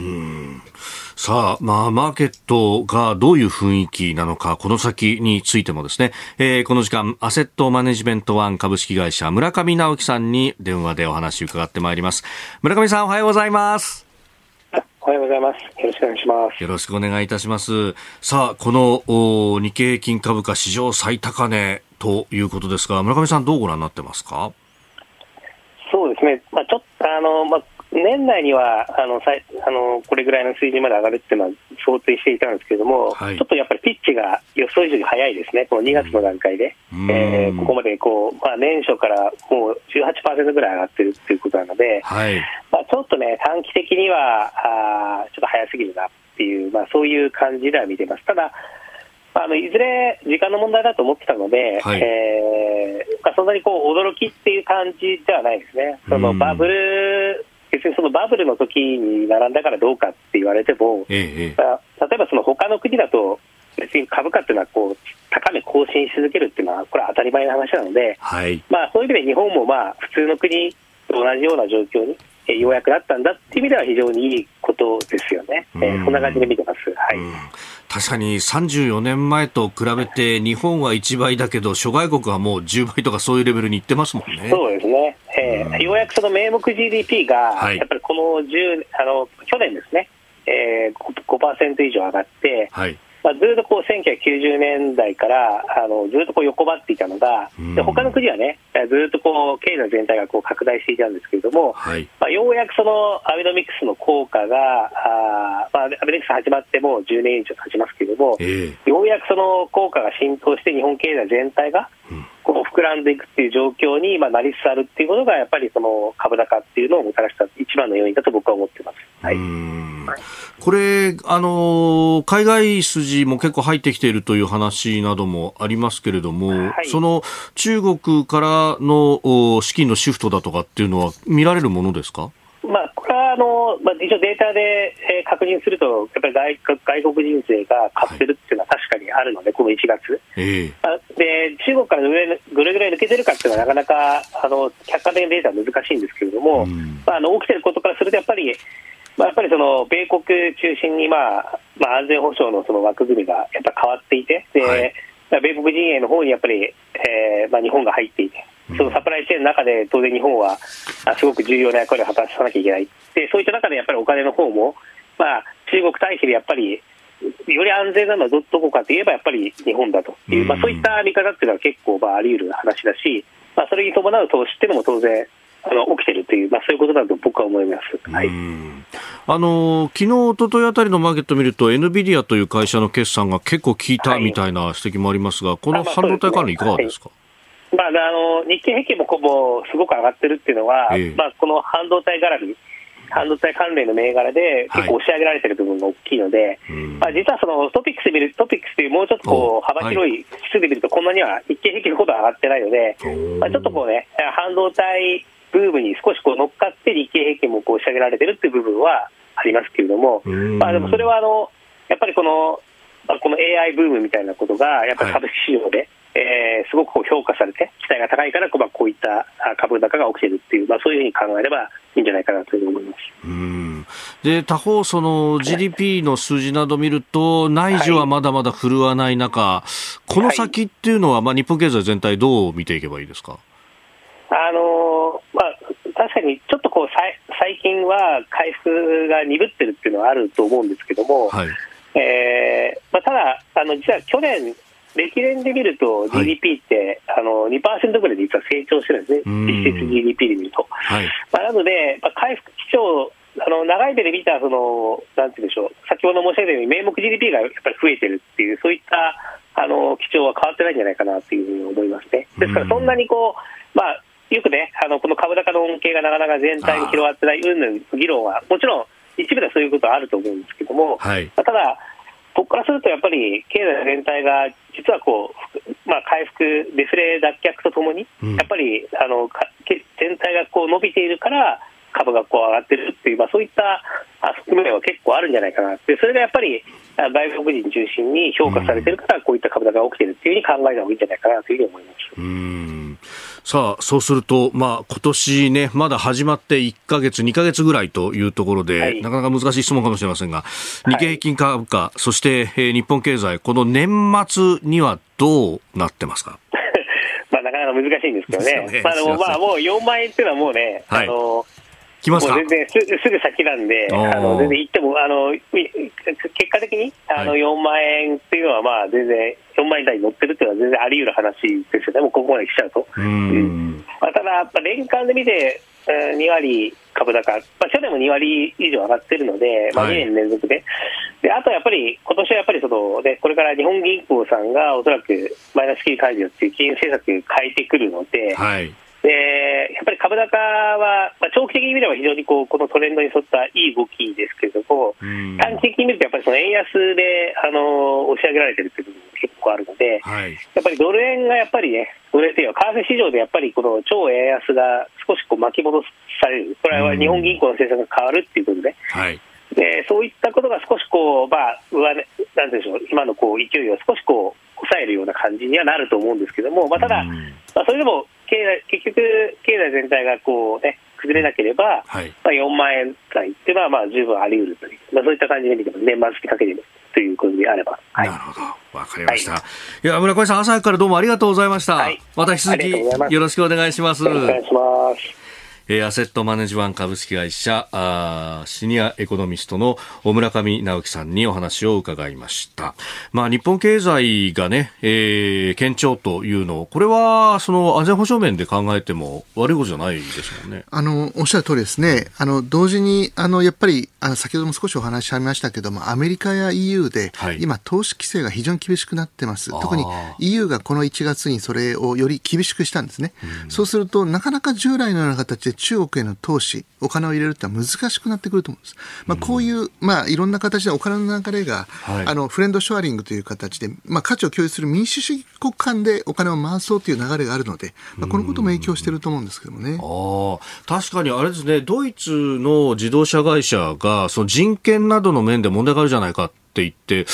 さあ、まあ、マーケットがどういう雰囲気なのか、この先についてもですね、えー、この時間、アセットマネジメントワン株式会社、村上直樹さんに電話でお話伺ってまいります。村上さん、おはようございます。おはようございます。よろしくお願いします。よろしくお願いいたします。さあ、この日経平均株価史上最高値ということですが、村上さんどうご覧になってますか？そうですね。まあ、ちょっと、あの、まあ、年内にはあのさあのこれぐらいの水準まで上がるっていうのは想定していたんですけれども、はい、ちょっとやっぱりピッチが予想以上に早いですね、この2月の段階で、うん、えー、ここまでこう、まあ、年初からもう18%ぐらい上がってるっていうことなので、はい、まあ、ちょっとね、短期的にはあちょっと早すぎるなっていう、まあ、そういう感じでは見てます。ただあのいずれ時間の問題だと思ってたので、はい、えー、まあ、そんなにこう驚きっていう感じではないですね。そのバブル別にそのバブルの時に並んだからどうかって言われても、ええ、例えばその他の国だと、別に株価っていうのはこう高値更新し続けるっていうのは、これは当たり前の話なので、はい、まあ、そういう意味で日本もまあ普通の国と同じような状況にようやくなったんだっていう意味では非常にいいことですよね、えー、そんな感じで見てます。はい。確かに34年前と比べて日本は1倍だけど諸外国はもう10倍とかそういうレベルにいってますもんね。そうですね、えー、ようやくその名目 GDP が、やっぱりこの10あの去年ですね、えー、5%以上上がって、はい、まあ、ずっとこう1990年代からあのずっとこう横ばっていたのが、で他の国はね、ずっとこう経済全体がこう拡大していたんですけれども、はい、まあ、ようやくそのアベノミクスの効果が、あまあ、アベノミクス始まってもう10年以上経ちますけれども、えー、ようやくその効果が浸透して、日本経済全体が、こう膨らんでいくっていう状況にまあなりつつあるっていうことが、やっぱりその株高っていうのをもたらした一番の要因だと僕は思ってます。はい、これ、あの海外筋も結構入ってきているという話などもありますけれども、はい、その中国からの資金のシフトだとかっていうのは見られるものですか？まの、まあ、一応データで、えー、確認すると、やっぱり外外国人税が買ってるっていうのは確かにあるので、はい、この1月、えー、で。中国からどれどれぐらい抜けてるかっていうのは、なかなかあの客観的なデータは難しいんですけれども、まあ、あの起きてることからすると、やっぱり、まあ、やっぱりその米国中心に、まあまあ、安全保障のその枠組みがやっぱ変わっていて、で、はい。米国陣営の方にやっぱり、えーまあ、日本が入っていて、そのサプライチェーンの中で当然日本はすごく重要な役割を果たさなきゃいけない、でそういった中でやっぱりお金の方も、まあ、中国対比でやっぱり、より安全なのはどどこかといえばやっぱり日本だという、まあ、そういった見方っていうのは結構まああり得る話だし、まあ、それに伴う投資っていうのも当然あの起きてるという、まあ、そういうことだと僕は思います。はい、あの昨日一昨日あたりのマーケットを見ると、エヌビディアという会社の決算が結構効いたみたいな指摘もありますが、はい、この半導体関連、いかがですか？まあ、あの日経平均もこもすごく上がってるっていうのは、ええ、まあ、この半導体絡み、半導体関連の銘柄で結構押し上げられてる部分が大きいので、はい、まあ、実はそのトピックスで見るトピックスというもうちょっとこう幅広い指数で見ると、こんなには日経平均ほど上がってないので、まあ、ちょっとこうね、半導体ブームに少しこう乗っかって日経平均もこう仕上げられてるっていう部分はありますけれども、まあ、でもそれはあのやっぱりこの、まあ、この AI ブームみたいなことが、やっぱり株式市場で、はい、えー、すごくこう評価されて、期待が高いから、まあ、こういった株高が起きてるっていう、まあ、そういうふうに考えればいいんじゃないかなという思います。うん。で他方、その GDP の数字など見ると、内需はまだまだ振るわない中、はい、この先っていうのは、まあ、日本経済全体、どう見ていけばいいですか？あのまあ、確かにちょっとこう最近は回復が鈍ってるっていうのはあると思うんですけども、はい、えー、まあ、ただあの、実は去年、歴年で見ると GDP って、はい、あの2%ぐらいで実は成長してるんですね、実質 GDP で見ると。はい、まあ、なので、まあ、回復基調あの長い目で見たその、なんていうんでしょう、先ほど申し上げたように、名目 GDP がやっぱり増えてるっていう、そういったあの基調は変わってないんじゃないかなというふうに思いますね。ですから、そんなにこう、まあ、よくね、あのこの株高の恩恵がなかなか全体に広がってないうんぬん議論は、もちろん一部ではそういうことはあると思うんですけども、はい、ただ、僕からするとやっぱり経済全体が実はこう、まあ、回復、デフレ脱却とともに、やっぱりあの全体がこう伸びているから、株がこう上がってるっていう、まあ、そういった側面は結構あるんじゃないかな。で、それがやっぱり外国人中心に評価されてるから、こういった株高が起きてるっていうふうに考えた方がいいんじゃないかなというふうに思います。うんさあ、そうすると、まあ、今年ね、まだ始まって1か月、2か月ぐらいというところで、はい、なかなか難しい質問かもしれませんが、日経平均株価、はい、そして、えー、日本経済、この年末にはどうなってますか？まあ、なかなか難しいんですけどね。ね。まあ、でも、まあ、もう4万円っていうのはもうね、はい、あの、来ます全然すすぐ先なんで、あの全然行ってもあの、結果的にあの4万円っていうのは、まあ、全然、4万円台に乗ってるっていうのは全然あり得る話ですよね、もうここまで来ちゃうと。うん。まあ、ただ、やっぱ年間で見て、2割株高、まあ、去年も2割以上上がってるので、まあ、2年連続で、はい、であとやっぱり、今年はやっぱりその、ね、これから日本銀行さんがおそらくマイナス金利解除っていう金融政策変えてくるので、はいでやっぱり株高は、まあ、長期的に見れば非常にこうこのトレンドに沿ったいい動きですけれども、短期的に見ると、やっぱりその円安であの押し上げられてるという部分も結構あるので、はい、やっぱりドル円がやっぱりね、ドル円というか、為替市場でやっぱりこの超円安が少しこう巻き戻される、これは日本銀行の政策が変わるっていうことで。はい。でそういったことが少しこう、まあ、上ね、なんでしょう、今のこう勢いを少しこう抑えるような感じにはなると思うんですけども、まあ、ただ、まあ、それでも経済結局、経済全体がこう、ね、崩れなければ、はい、まあ、4万円台っていうのはまあ十分あり得るという、まあ、そういった感じで見ても、年末にかけてということであれば。はい、なるほど、わかりました。はい、いや村上さん、朝からどうもありがとうございました。はい、また引き続きよろしくお願いします。お願いします。えー、アセットマネジワン株式会社あシニアエコノミストの村上直樹さんにお話を伺いました。まあ、日本経済がね、えー、堅調というのこれはその安全保障面で考えても悪いことじゃないですもんね。あのおっしゃる通りですね。あの同時にあのやっぱりあの先ほども少しお話しありましたけども、アメリカや EU で、はい、今投資規制が非常に厳しくなってます。特に EU がこの1月にそれをより厳しくしたんですね。うん、そうするとなかなか従来のような形で中国への投資、お金を入れるって難しくなってくると思うんです。まあ、こういう、まあ、いろんな形でお金の流れが、はい、あの、フレンドショアリングという形で、まあ、価値を共有する民主主義国間でお金を回そうという流れがあるので、まあ、このことも影響していると思うんですけどもね。あ確かにあれですね、ドイツの自動車会社が、その人権などの面で問題があるじゃないかって言って、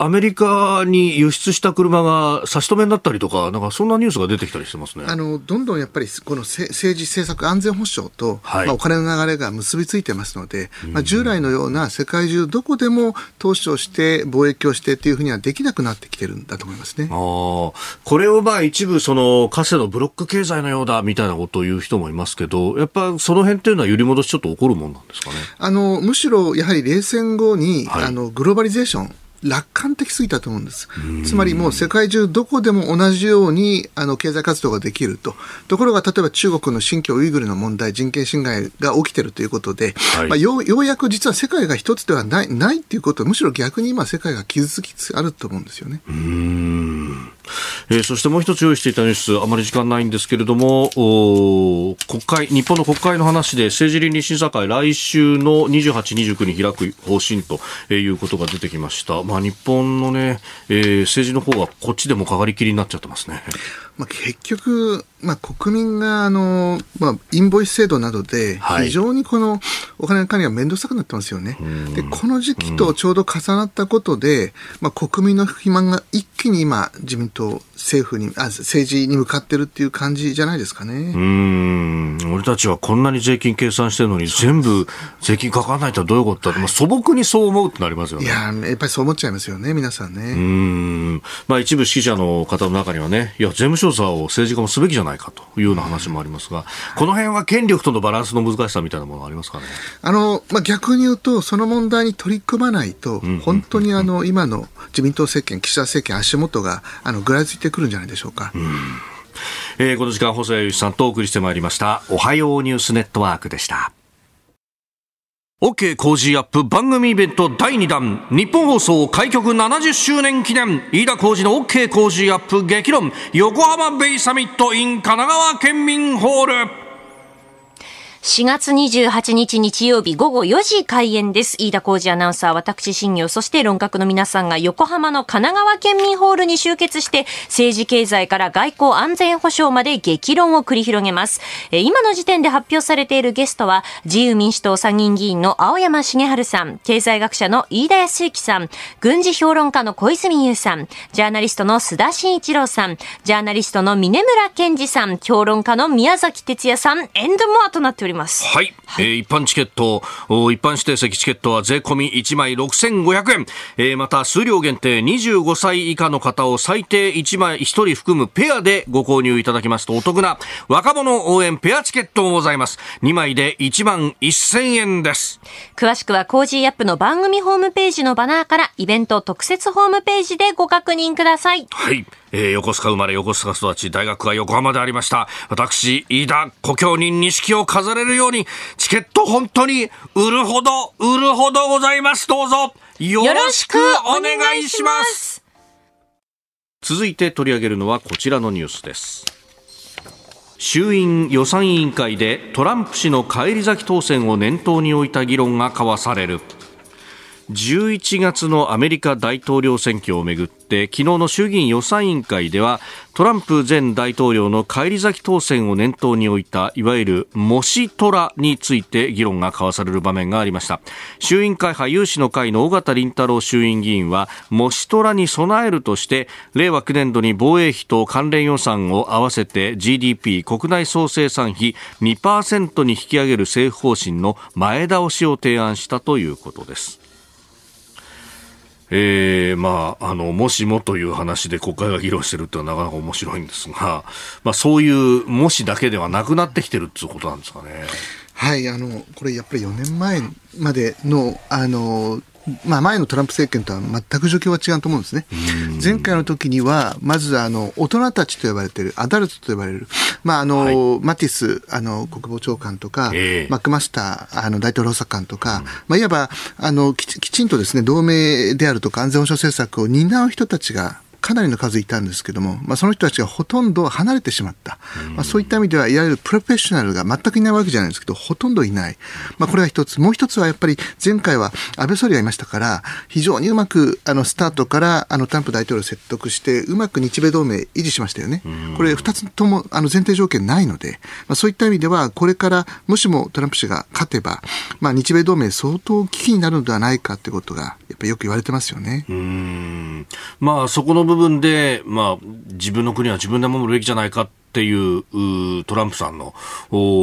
アメリカに輸出した車が差し止めになったりとか、なんかそんなニュースが出てきたりしてますね。あのどんどんやっぱりこの政治、政策、安全保障と、はい、まあ、お金の流れが結びついてますので、まあ、従来のような世界中どこでも投資をして貿易をしてっていうふうにはできなくなってきてるんだと思いますね。あこれをまあ一部その、かつてのブロック経済のようだみたいなことを言う人もいますけど、やっぱその辺っていうのは揺り戻しちょっと起こるもんなんですかね？あのむしろやはり冷戦後に、はい、あのグローバリゼーション楽観的すぎたと思うんです。つまりもう世界中どこでも同じようにあの経済活動ができると。ところが例えば中国の新疆ウイグルの問題、人権侵害が起きてるということで、はい、まあ、ようやく実は世界が一つではないないっていうことむしろ逆に今世界が傷つきつつあると思うんですよね。うんえー、そしてもう一つ用意していたニュース、あまり時間ないんですけれども、国会、日本の国会の話で政治倫理審査会、来週の28、29に開く方針ということが出てきました。まあ、日本のね、えー、政治の方はこっちでもかかりきりになっちゃってますね。まあ、結局、まあ、国民があの、まあ、インボイス制度などで、非常にこのお金の管理が面倒くさくなってますよね。で、この時期とちょうど重なったことで、まあ、国民の不満が一気に今、自民党、政府にあ、政治に向かってるっていう感じじゃないですかね。うん。俺たちはこんなに税金計算してるのに、全部税金かからないとはどういうことだと、まあ、素朴にそう思うってなりますよね。いや、やっぱりそう思っちゃいますよね、皆さんね。うん。まあ、一部指揮者の方の中にはね、いや、税務調査を政治家もすべきじゃないかというような話もありますが、この辺は権力とのバランスの難しさみたいなものありますかね？あの、まあ、逆に言うと、その問題に取り組まないと、本当にあの、今の自民党政権、岸田政権足元が、あの、ぐらついてくるんじゃないでしょうか。うえー、この時間、細谷由さんとお送りしてまいりました、おはようニュースネットワークでした。OK 工事アップ番組イベント第2弾。日本放送開局70周年記念。飯田浩二の OK 工事アップ激論。横浜ベイサミット in 神奈川県民ホール。4月28日日曜日午後4時開演です。飯田浩二アナウンサー、私、新業、そして論客の皆さんが横浜の神奈川県民ホールに集結して、政治経済から外交安全保障まで激論を繰り広げます。え今の時点で発表されているゲストは、自由民主党参議院議員の青山茂春さん、経済学者の飯田康之さん、軍事評論家の小泉優さん、ジャーナリストの須田慎一郎さん、ジャーナリストの峰村健二さん、評論家の宮崎哲也さん、エンドモアとなっております。ます。はい。はい、えー、一般チケット、一般指定席チケットは税込み1枚6500円。えー、また、数量限定25歳以下の方を最低1枚1人含むペアでご購入いただきますとお得な若者応援ペアチケットもございます。2枚で1万1000円です。詳しくはコージーアップの番組ホームページのバナーからイベント特設ホームページでご確認ください。はい。えー、横須賀生まれ横須賀育ち大学は横浜でありました。私飯田故郷に錦を飾れるようにチケット本当に売るほど売るほどございます。どうぞ。よろしくお願いします。続いて取り上げるのはこちらのニュースです。衆院予算委員会でトランプ氏の返り咲き当選を念頭に置いた議論が交わされる。11月のアメリカ大統領選挙をめぐって昨日の衆議院予算委員会ではトランプ前大統領の返り咲き当選を念頭に置いたいわゆる模試トラについて議論が交わされる場面がありました。衆院会派有志の会の尾形凛太郎衆院議員は模試トラに備えるとして令和9年度に防衛費と関連予算を合わせて GDP 国内総生産比2%に引き上げる政府方針の前倒しを提案したということです。えー、まあ、あの、もしもという話で国会が議論してるってのはなかなか面白いんですが、まあ、そういうもしだけではなくなってきてるっていうことなんですかね。はい、あの、これやっぱり4年前までの、あの、まあ、前のトランプ政権とは全く状況は違うと思うんですね。前回の時には、まずあの大人たちと呼ばれている、アダルトと呼ばれる、まああの、はい、マティスあの国防長官とか、えー、マックマスターあの大統領補佐官とか、うん、まあ、いわばあのきちんとです、ね、同盟であるとか安全保障政策を担う人たちがかなりの数いたんですけども、まあ、その人たちがほとんど離れてしまった、まあ、そういった意味では、いわゆるプロフェッショナルが全くいないわけじゃないですけど、ほとんどいない、まあ、これが一つ、もう一つはやっぱり前回は安倍総理がいましたから、非常にうまくあのスタートからあのトランプ大統領を説得して、うまく日米同盟維持しましたよね、これ、2つともあの前提条件ないので、まあ、そういった意味では、これからもしもトランプ氏が勝てば、まあ、日米同盟、相当危機になるのではないかということが、やっぱりよく言われてますよね。うん。まあ、そこの部分で、まあ、自分の国は自分で守るべきじゃないかっていうトランプさんの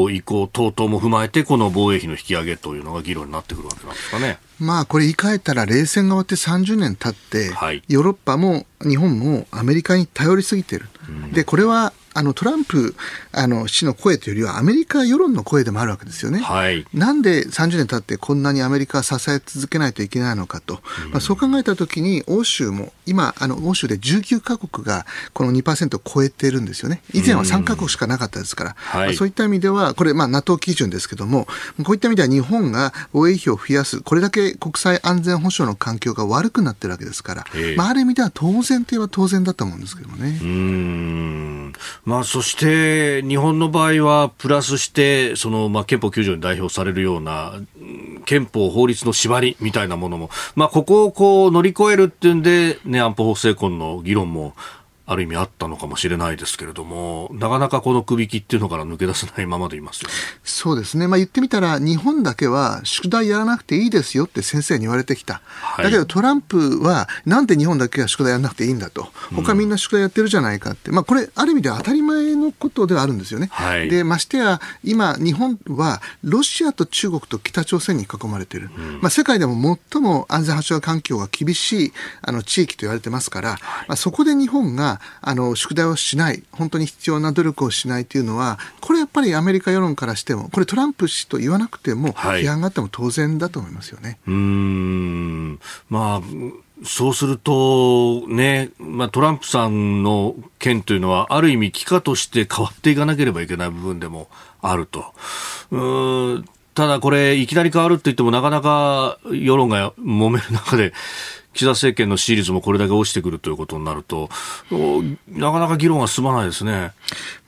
意向等々も踏まえて、この防衛費の引き上げというのが議論になってくるわけなんですかね。まあ、これ言い換えたら、冷戦が終わって30年経って、はい、ヨーロッパも日本もアメリカに頼りすぎてる。うん、で、これはあのトランプあの氏の声というよりはアメリカ世論の声でもあるわけですよね。はい、なんで30年経ってこんなにアメリカは支え続けないといけないのかと、うん、まあ、そう考えたときに欧州も今あの欧州で19カ国がこの2%を超えてるんですよね。以前は3カ国しかなかったですから、うんまあ、そういった意味ではこれ、まあ、NATO 基準ですけどもこういった意味では日本が防衛費を増やすこれだけ国際安全保障の環境が悪くなってるわけですから、まあ、ある意味では当然といえば当然だと思うんですけどもね。うんまあ、そして日本の場合はプラスしてその、まあ、憲法9条に代表されるような憲法法律の縛りみたいなものも、まあ、ここをこう乗り越えるっていうんで、ね、安保法制婚の議論もある意味あったのかもしれないですけれども、なかなかこの首切っていうのから抜け出せないままでいますよ、ね、そうですね、まあ、言ってみたら、日本だけは宿題やらなくていいですよって先生に言われてきた、はい、だけどトランプは、なんで日本だけは宿題やらなくていいんだと、他みんな宿題やってるじゃないかって、うん、まあ、これ、ある意味では当たり前のことではあるんですよね。はい、でましてや、今、日本はロシアと中国と北朝鮮に囲まれている、うん、まあ、世界でも最も安全保障環境が厳しいあの地域と言われてますから、はい、まあ、そこで日本があの宿題をしない、本当に必要な努力をしないというのは、これやっぱりアメリカ世論からしても、これトランプ氏と言わなくても、批判があっても当然だと思いますよね。はい、うんまあそうすると、ね、まあ、トランプさんの件というのは、ある意味、帰化として変わっていかなければいけない部分でもあると。うんただこれ、いきなり変わるって言っても、なかなか世論が揉める中で、岸田政権の支持率もこれだけ落ちてくるということになると、なかなか議論が進まないですね。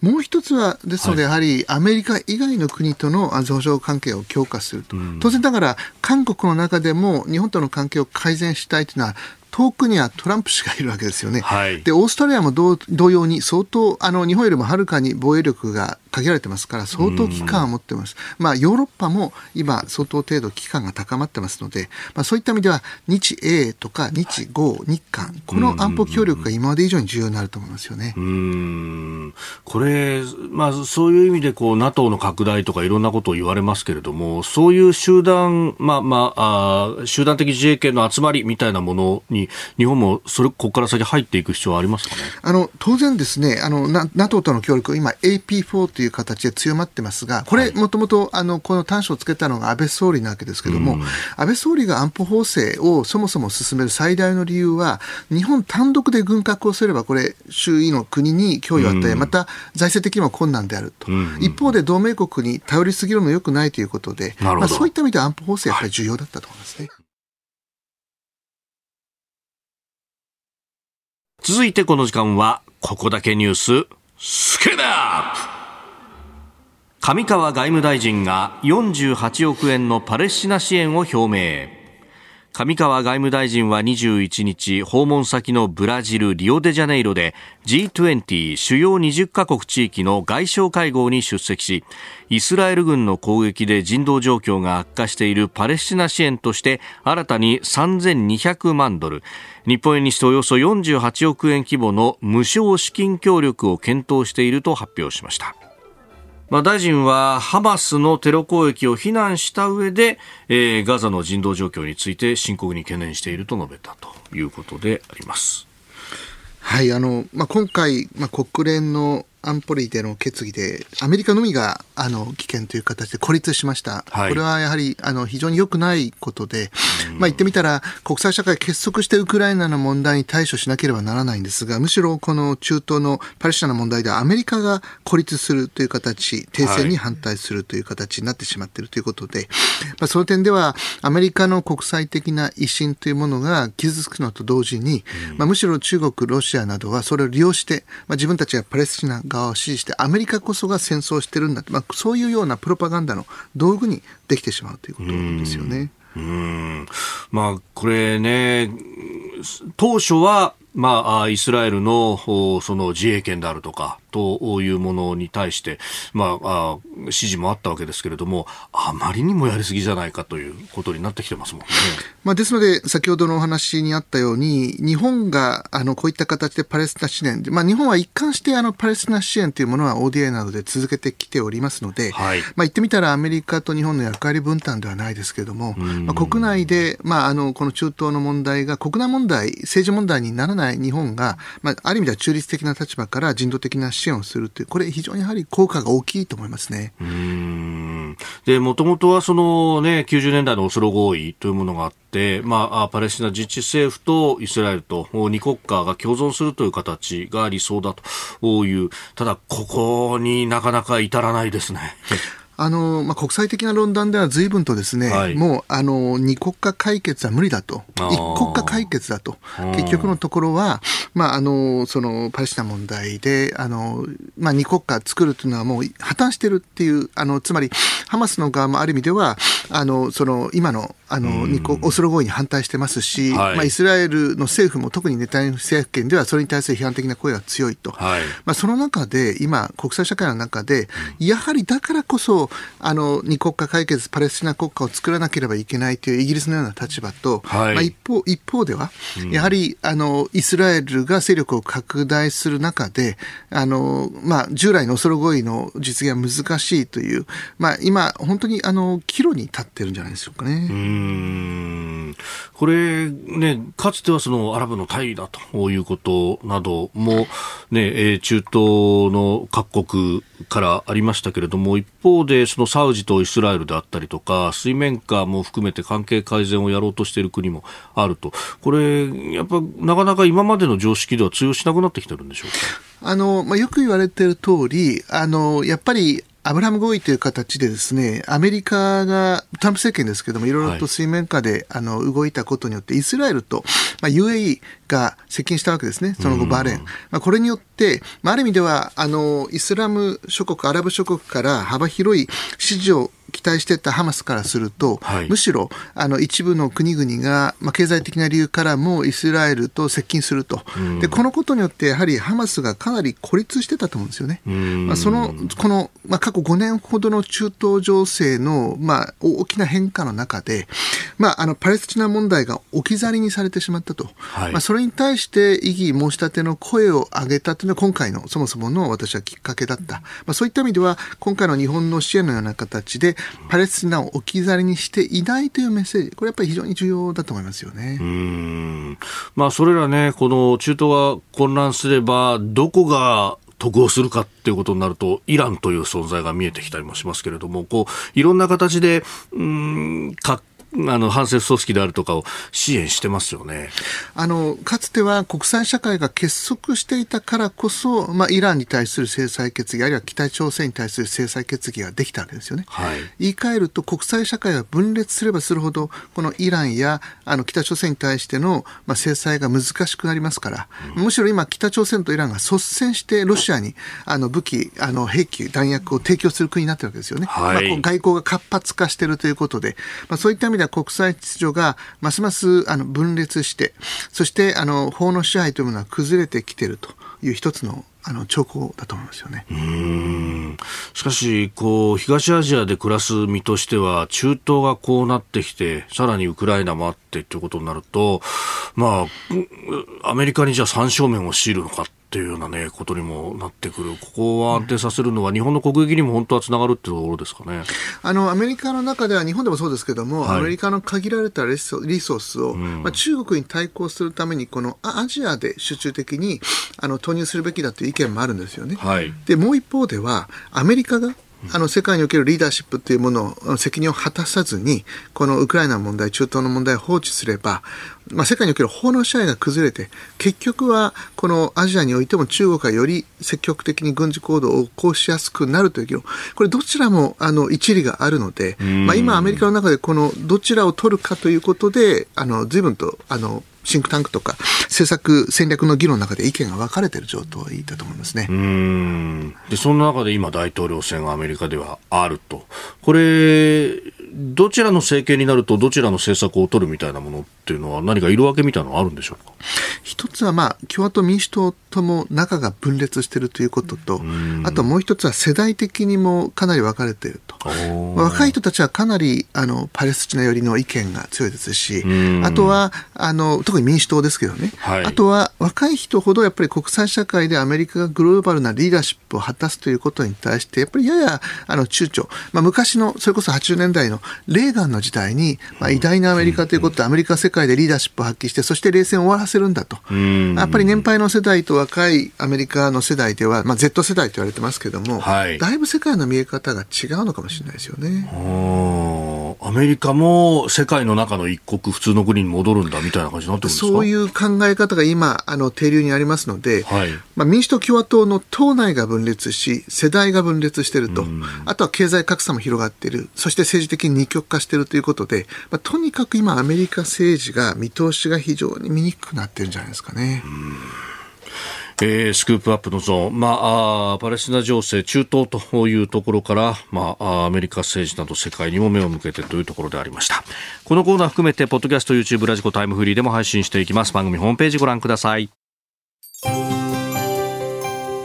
もう一つは、ですので、やはりアメリカ以外の国との安全保障関係を強化すると、当然ながら、韓国の中でも日本との関係を改善したいというのは、遠くにはトランプ氏がいるわけですよね。はい、で、オーストラリアも同様に相当、あの、日本よりもはるかに防衛力が限られてますから、相当危機感を持ってます。まあ、ヨーロッパも今、相当程度危機感が高まってますので、まあ、そういった意味では、日英とか日豪、日韓、この安保協力が今まで以上に重要になると思いますよね。うんこれ、まあ、そういう意味で、こう、NATO の拡大とかいろんなことを言われますけれども、そういう集団、まあまあ、あ集団的自衛権の集まりみたいなものに、日本もそれ、ここから先入っていく必要はありますかね？あの、当然ですね、あの、NATO との協力、今 AP4 という形で強まってますが、これ、もともと、あの、この短所をつけたのが安倍総理なわけですけれども、うん、安倍総理が安保法制をそもそも進める最大の理由は、日本単独で軍拡をすれば、これ、周囲の国に脅威を与え、また財政的にも困難であると。一方で同盟国に頼りすぎるのよくないということで、まあ、そういった意味で安保法制やっぱり重要だったと思いますね。続いてこの時間は、ここだけニュース、スケープ上川外務大臣が48億円のパレスチナ支援を表明。上川外務大臣は21日、訪問先のブラジル・リオデジャネイロで G20 主要20カ国地域の外相会合に出席し、イスラエル軍の攻撃で人道状況が悪化しているパレスチナ支援として新たに3200万ドル、日本円にしておよそ48億円規模の無償資金協力を検討していると発表しました。まあ、大臣はハマスのテロ攻撃を非難した上で、えー、ガザの人道状況について深刻に懸念していると述べたということであります。はい、あの、まあ、今回、まあ、国連の安保理での決議で、アメリカのみがあの危険という形で孤立しました、はい、これはやはりあの非常に良くないことで、まあ、言ってみたら、国際社会結束してウクライナの問題に対処しなければならないんですが、むしろこの中東のパレスチナの問題では、アメリカが孤立するという形、停戦に反対するという形になってしまっているということで、はい、まあ、その点では、アメリカの国際的な威信というものが傷つくのと同時に、まあ、むしろ中国、ロシアなどはそれを利用して、まあ、自分たちがパレスチナ側を支持して、アメリカこそが戦争してるんだまあ、そういうようなプロパガンダの道具にできてしまうということですよね。うんまあ、これね、当初は、まあ、イスラエルのその自衛権であるとか、というものに対して、まあ、指示もあったわけですけれども、あまりにもやりすぎじゃないかということになってきてますもんね。まあ、ですので、先ほどのお話にあったように、日本があのこういった形でパレスチナ支援、まあ、日本は一貫してあのパレスチナ支援というものは ODA などで続けてきておりますので、はい、まあ、言ってみたらアメリカと日本の役割分担ではないですけれども、まあ、国内で、まあ、あのこの中東の問題が国内問題、政治問題にならない日本が、まあ、ある意味では中立的な立場から人道的な支援支援をするという、これ非常にやはり効果が大きいと思いますね。うん、もともとはそのね、90年代のオスロ合意というものがあって、まあ、パレスチナ自治政府とイスラエルと2国家が共存するという形が理想だという、ただ、ここになかなか至らないですね。あの、まあ、国際的な論壇では随分とですね、はい、もう、あの、二国家解決は無理だと。一国家解決だと。結局のところは、まあ、あの、その、パレスチナ問題で、あの、まあ、二国家作るというのはもう破綻してるっていう、あの、つまり、ハマスの側もある意味では、あの、その、今の、あの、二国、オスロ合意に反対してますし、はい、まあ、イスラエルの政府も特にネタニヤフ政権ではそれに対する批判的な声が強いと。はい、まあ、その中で、今、国際社会の中で、やはりだからこそ、あの二国家解決、パレスチナ国家を作らなければいけないというイギリスのような立場と、はい、まあ、一方一方では、やはりあのイスラエルが勢力を拡大する中で、あのまあ、従来のオスロ合意の実現は難しいという、まあ、今、本当にあの岐路に立ってるんじゃないでしょうかね。うんこれ、ね、かつてはそのアラブの大だということなども、ね、中東の各国からありましたけれども、一方でそのサウジとイスラエルであったりとか、水面下も含めて関係改善をやろうとしている国もあると、これ、やっぱなかなか今までの常識では通用しなくなってきてるんでしょうか？あのまあ、よく言われている通りあのやっぱりアブラム合意という形でですね、アメリカが、トランプ政権ですけども、いろいろと水面下で、あの動いたことによって、イスラエルと、まあ、UAE が接近したわけですね、その後、バーレーン。まあ、これによって、まあ、ある意味ではあのイスラム諸国、アラブ諸国から幅広い支持を期待していたハマスからすると、はい、むしろあの一部の国々が、まあ、経済的な理由からもイスラエルと接近すると、でこのことによって、やはりハマスがかなり孤立してたと思うんですよね。まあ、そのこの、まあ、過去5年ほどの中東情勢の、まあ、大きな変化の中で、まあ、あのパレスチナ問題が置き去りにされてしまったと、はい、まあ、それに対して異議申し立ての声を上げたというのは、今回のそもそもの私はきっかけだった、まあ、そういった意味では、今回の日本の支援のような形で、パレスチナを置き去りにしていないというメッセージ、これやっぱり非常に重要だと思いますよね。うん。まあ、それらね、この中東が混乱すれば、どこが得をするかっていうことになると、イランという存在が見えてきたりもしますけれども、こう、いろんな形で、うん、各あの反政府組織であるとかを支援してますよねあのかつては国際社会が結束していたからこそ、まあ、イランに対する制裁決議、あるいは北朝鮮に対する制裁決議ができたわけですよね。はい、言い換えると、国際社会が分裂すればするほど、このイランやあの北朝鮮に対しての、まあ、制裁が難しくなりますから、うん、むしろ今、北朝鮮とイランが率先してロシアにあの武器、あの兵器、弾薬を提供する国になってるわけですよね。はい、まあ、外交が活発化しているということで、まあ、そういった意味で国際秩序がますますあの分裂して、そしてあの法の支配というものは崩れてきているという一つのあの兆候だと思いますよね。うん。しかしこう、東アジアで暮らす身としては、中東がこうなってきて、さらにウクライナもあってということになると、まあ、アメリカにじゃあ三正面を強いるのかっていうようなね、ことにもなってくる。ここを安定させるのは、日本の国益にも本当はつながるっていうところですかね。あの、アメリカの中では、日本でもそうですけども、はい、アメリカの限られたリソースを、うん、まあ、中国に対抗するために、このアジアで集中的にあの投入するべきだという意見もあるんですよね。はい、で、もう一方では、アメリカがあの世界におけるリーダーシップというものを責任を果たさずにこのウクライナの問題中東の問題を放置すれば、まあ、世界における法の支配が崩れて結局はこのアジアにおいても中国がより積極的に軍事行動を起こしやすくなるという議論。これどちらもあの一理があるので、まあ、今アメリカの中でこのどちらを取るかということであの随分とあのシンクタンクとか政策戦略の議論の中で意見が分かれている状態だと思いますね。うん。でその中で今、大統領選がアメリカではあると、これ、どちらの政権になるとどちらの政策を取るみたいなものっていうのは何か色分けみたいなのはあるんでしょうか？一つはまあ共和党民主党とも仲が分裂しているということとあともう一つは世代的にもかなり分かれていると。若い人たちはかなりあのパレスチナ寄りの意見が強いですしあとはあの特に民主党ですけどね、はい、あとは若い人ほどやっぱり国際社会でアメリカがグローバルなリーダーシップを果たすということに対してやっぱりややあの躊躇、まあ、昔のそれこそ80年代のレーガンの時代に、まあ、偉大なアメリカということで、アメリカ世界でリーダーシップを発揮して、そして冷戦を終わらせるんだと。やっぱり年配の世代と若いアメリカの世代では、まあ、Z 世代と言われてますけども、はい、だいぶ世界の見え方が違うのかもしれないですよね。アメリカも世界の中の一国、普通の国に戻るんだみたいな感じになってるんですか？そういう考え方が今、あの定流にありますので、はい、まあ、民主党、共和党の党内が分裂し、世代が分裂していると、あとは経済格差も広がっている、そして政治的に二極化しているということで、まあ、とにかく今、アメリカ政治が見通しが非常に見にくくなってるんじゃないですかね。えー、スクープアップのゾーン、まあ、あパレスチナ情勢、中東というところから、まあ、アメリカ政治など世界にも目を向けてというところでありました。このコーナー含めて、ポッドキャスト、YouTube、ラジコ、タイムフリーでも配信していきます。番組ホームページご覧ください。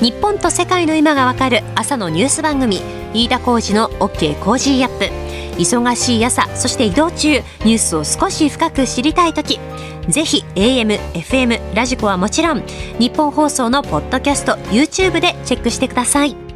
日本と世界の今がわかる朝のニュース番組飯田浩二の OK Cozy up。忙しい朝そして移動中ニュースを少し深く知りたい時。ぜひ AM、FM、ラジコはもちろんニッポン放送のポッドキャスト YouTube でチェックしてください。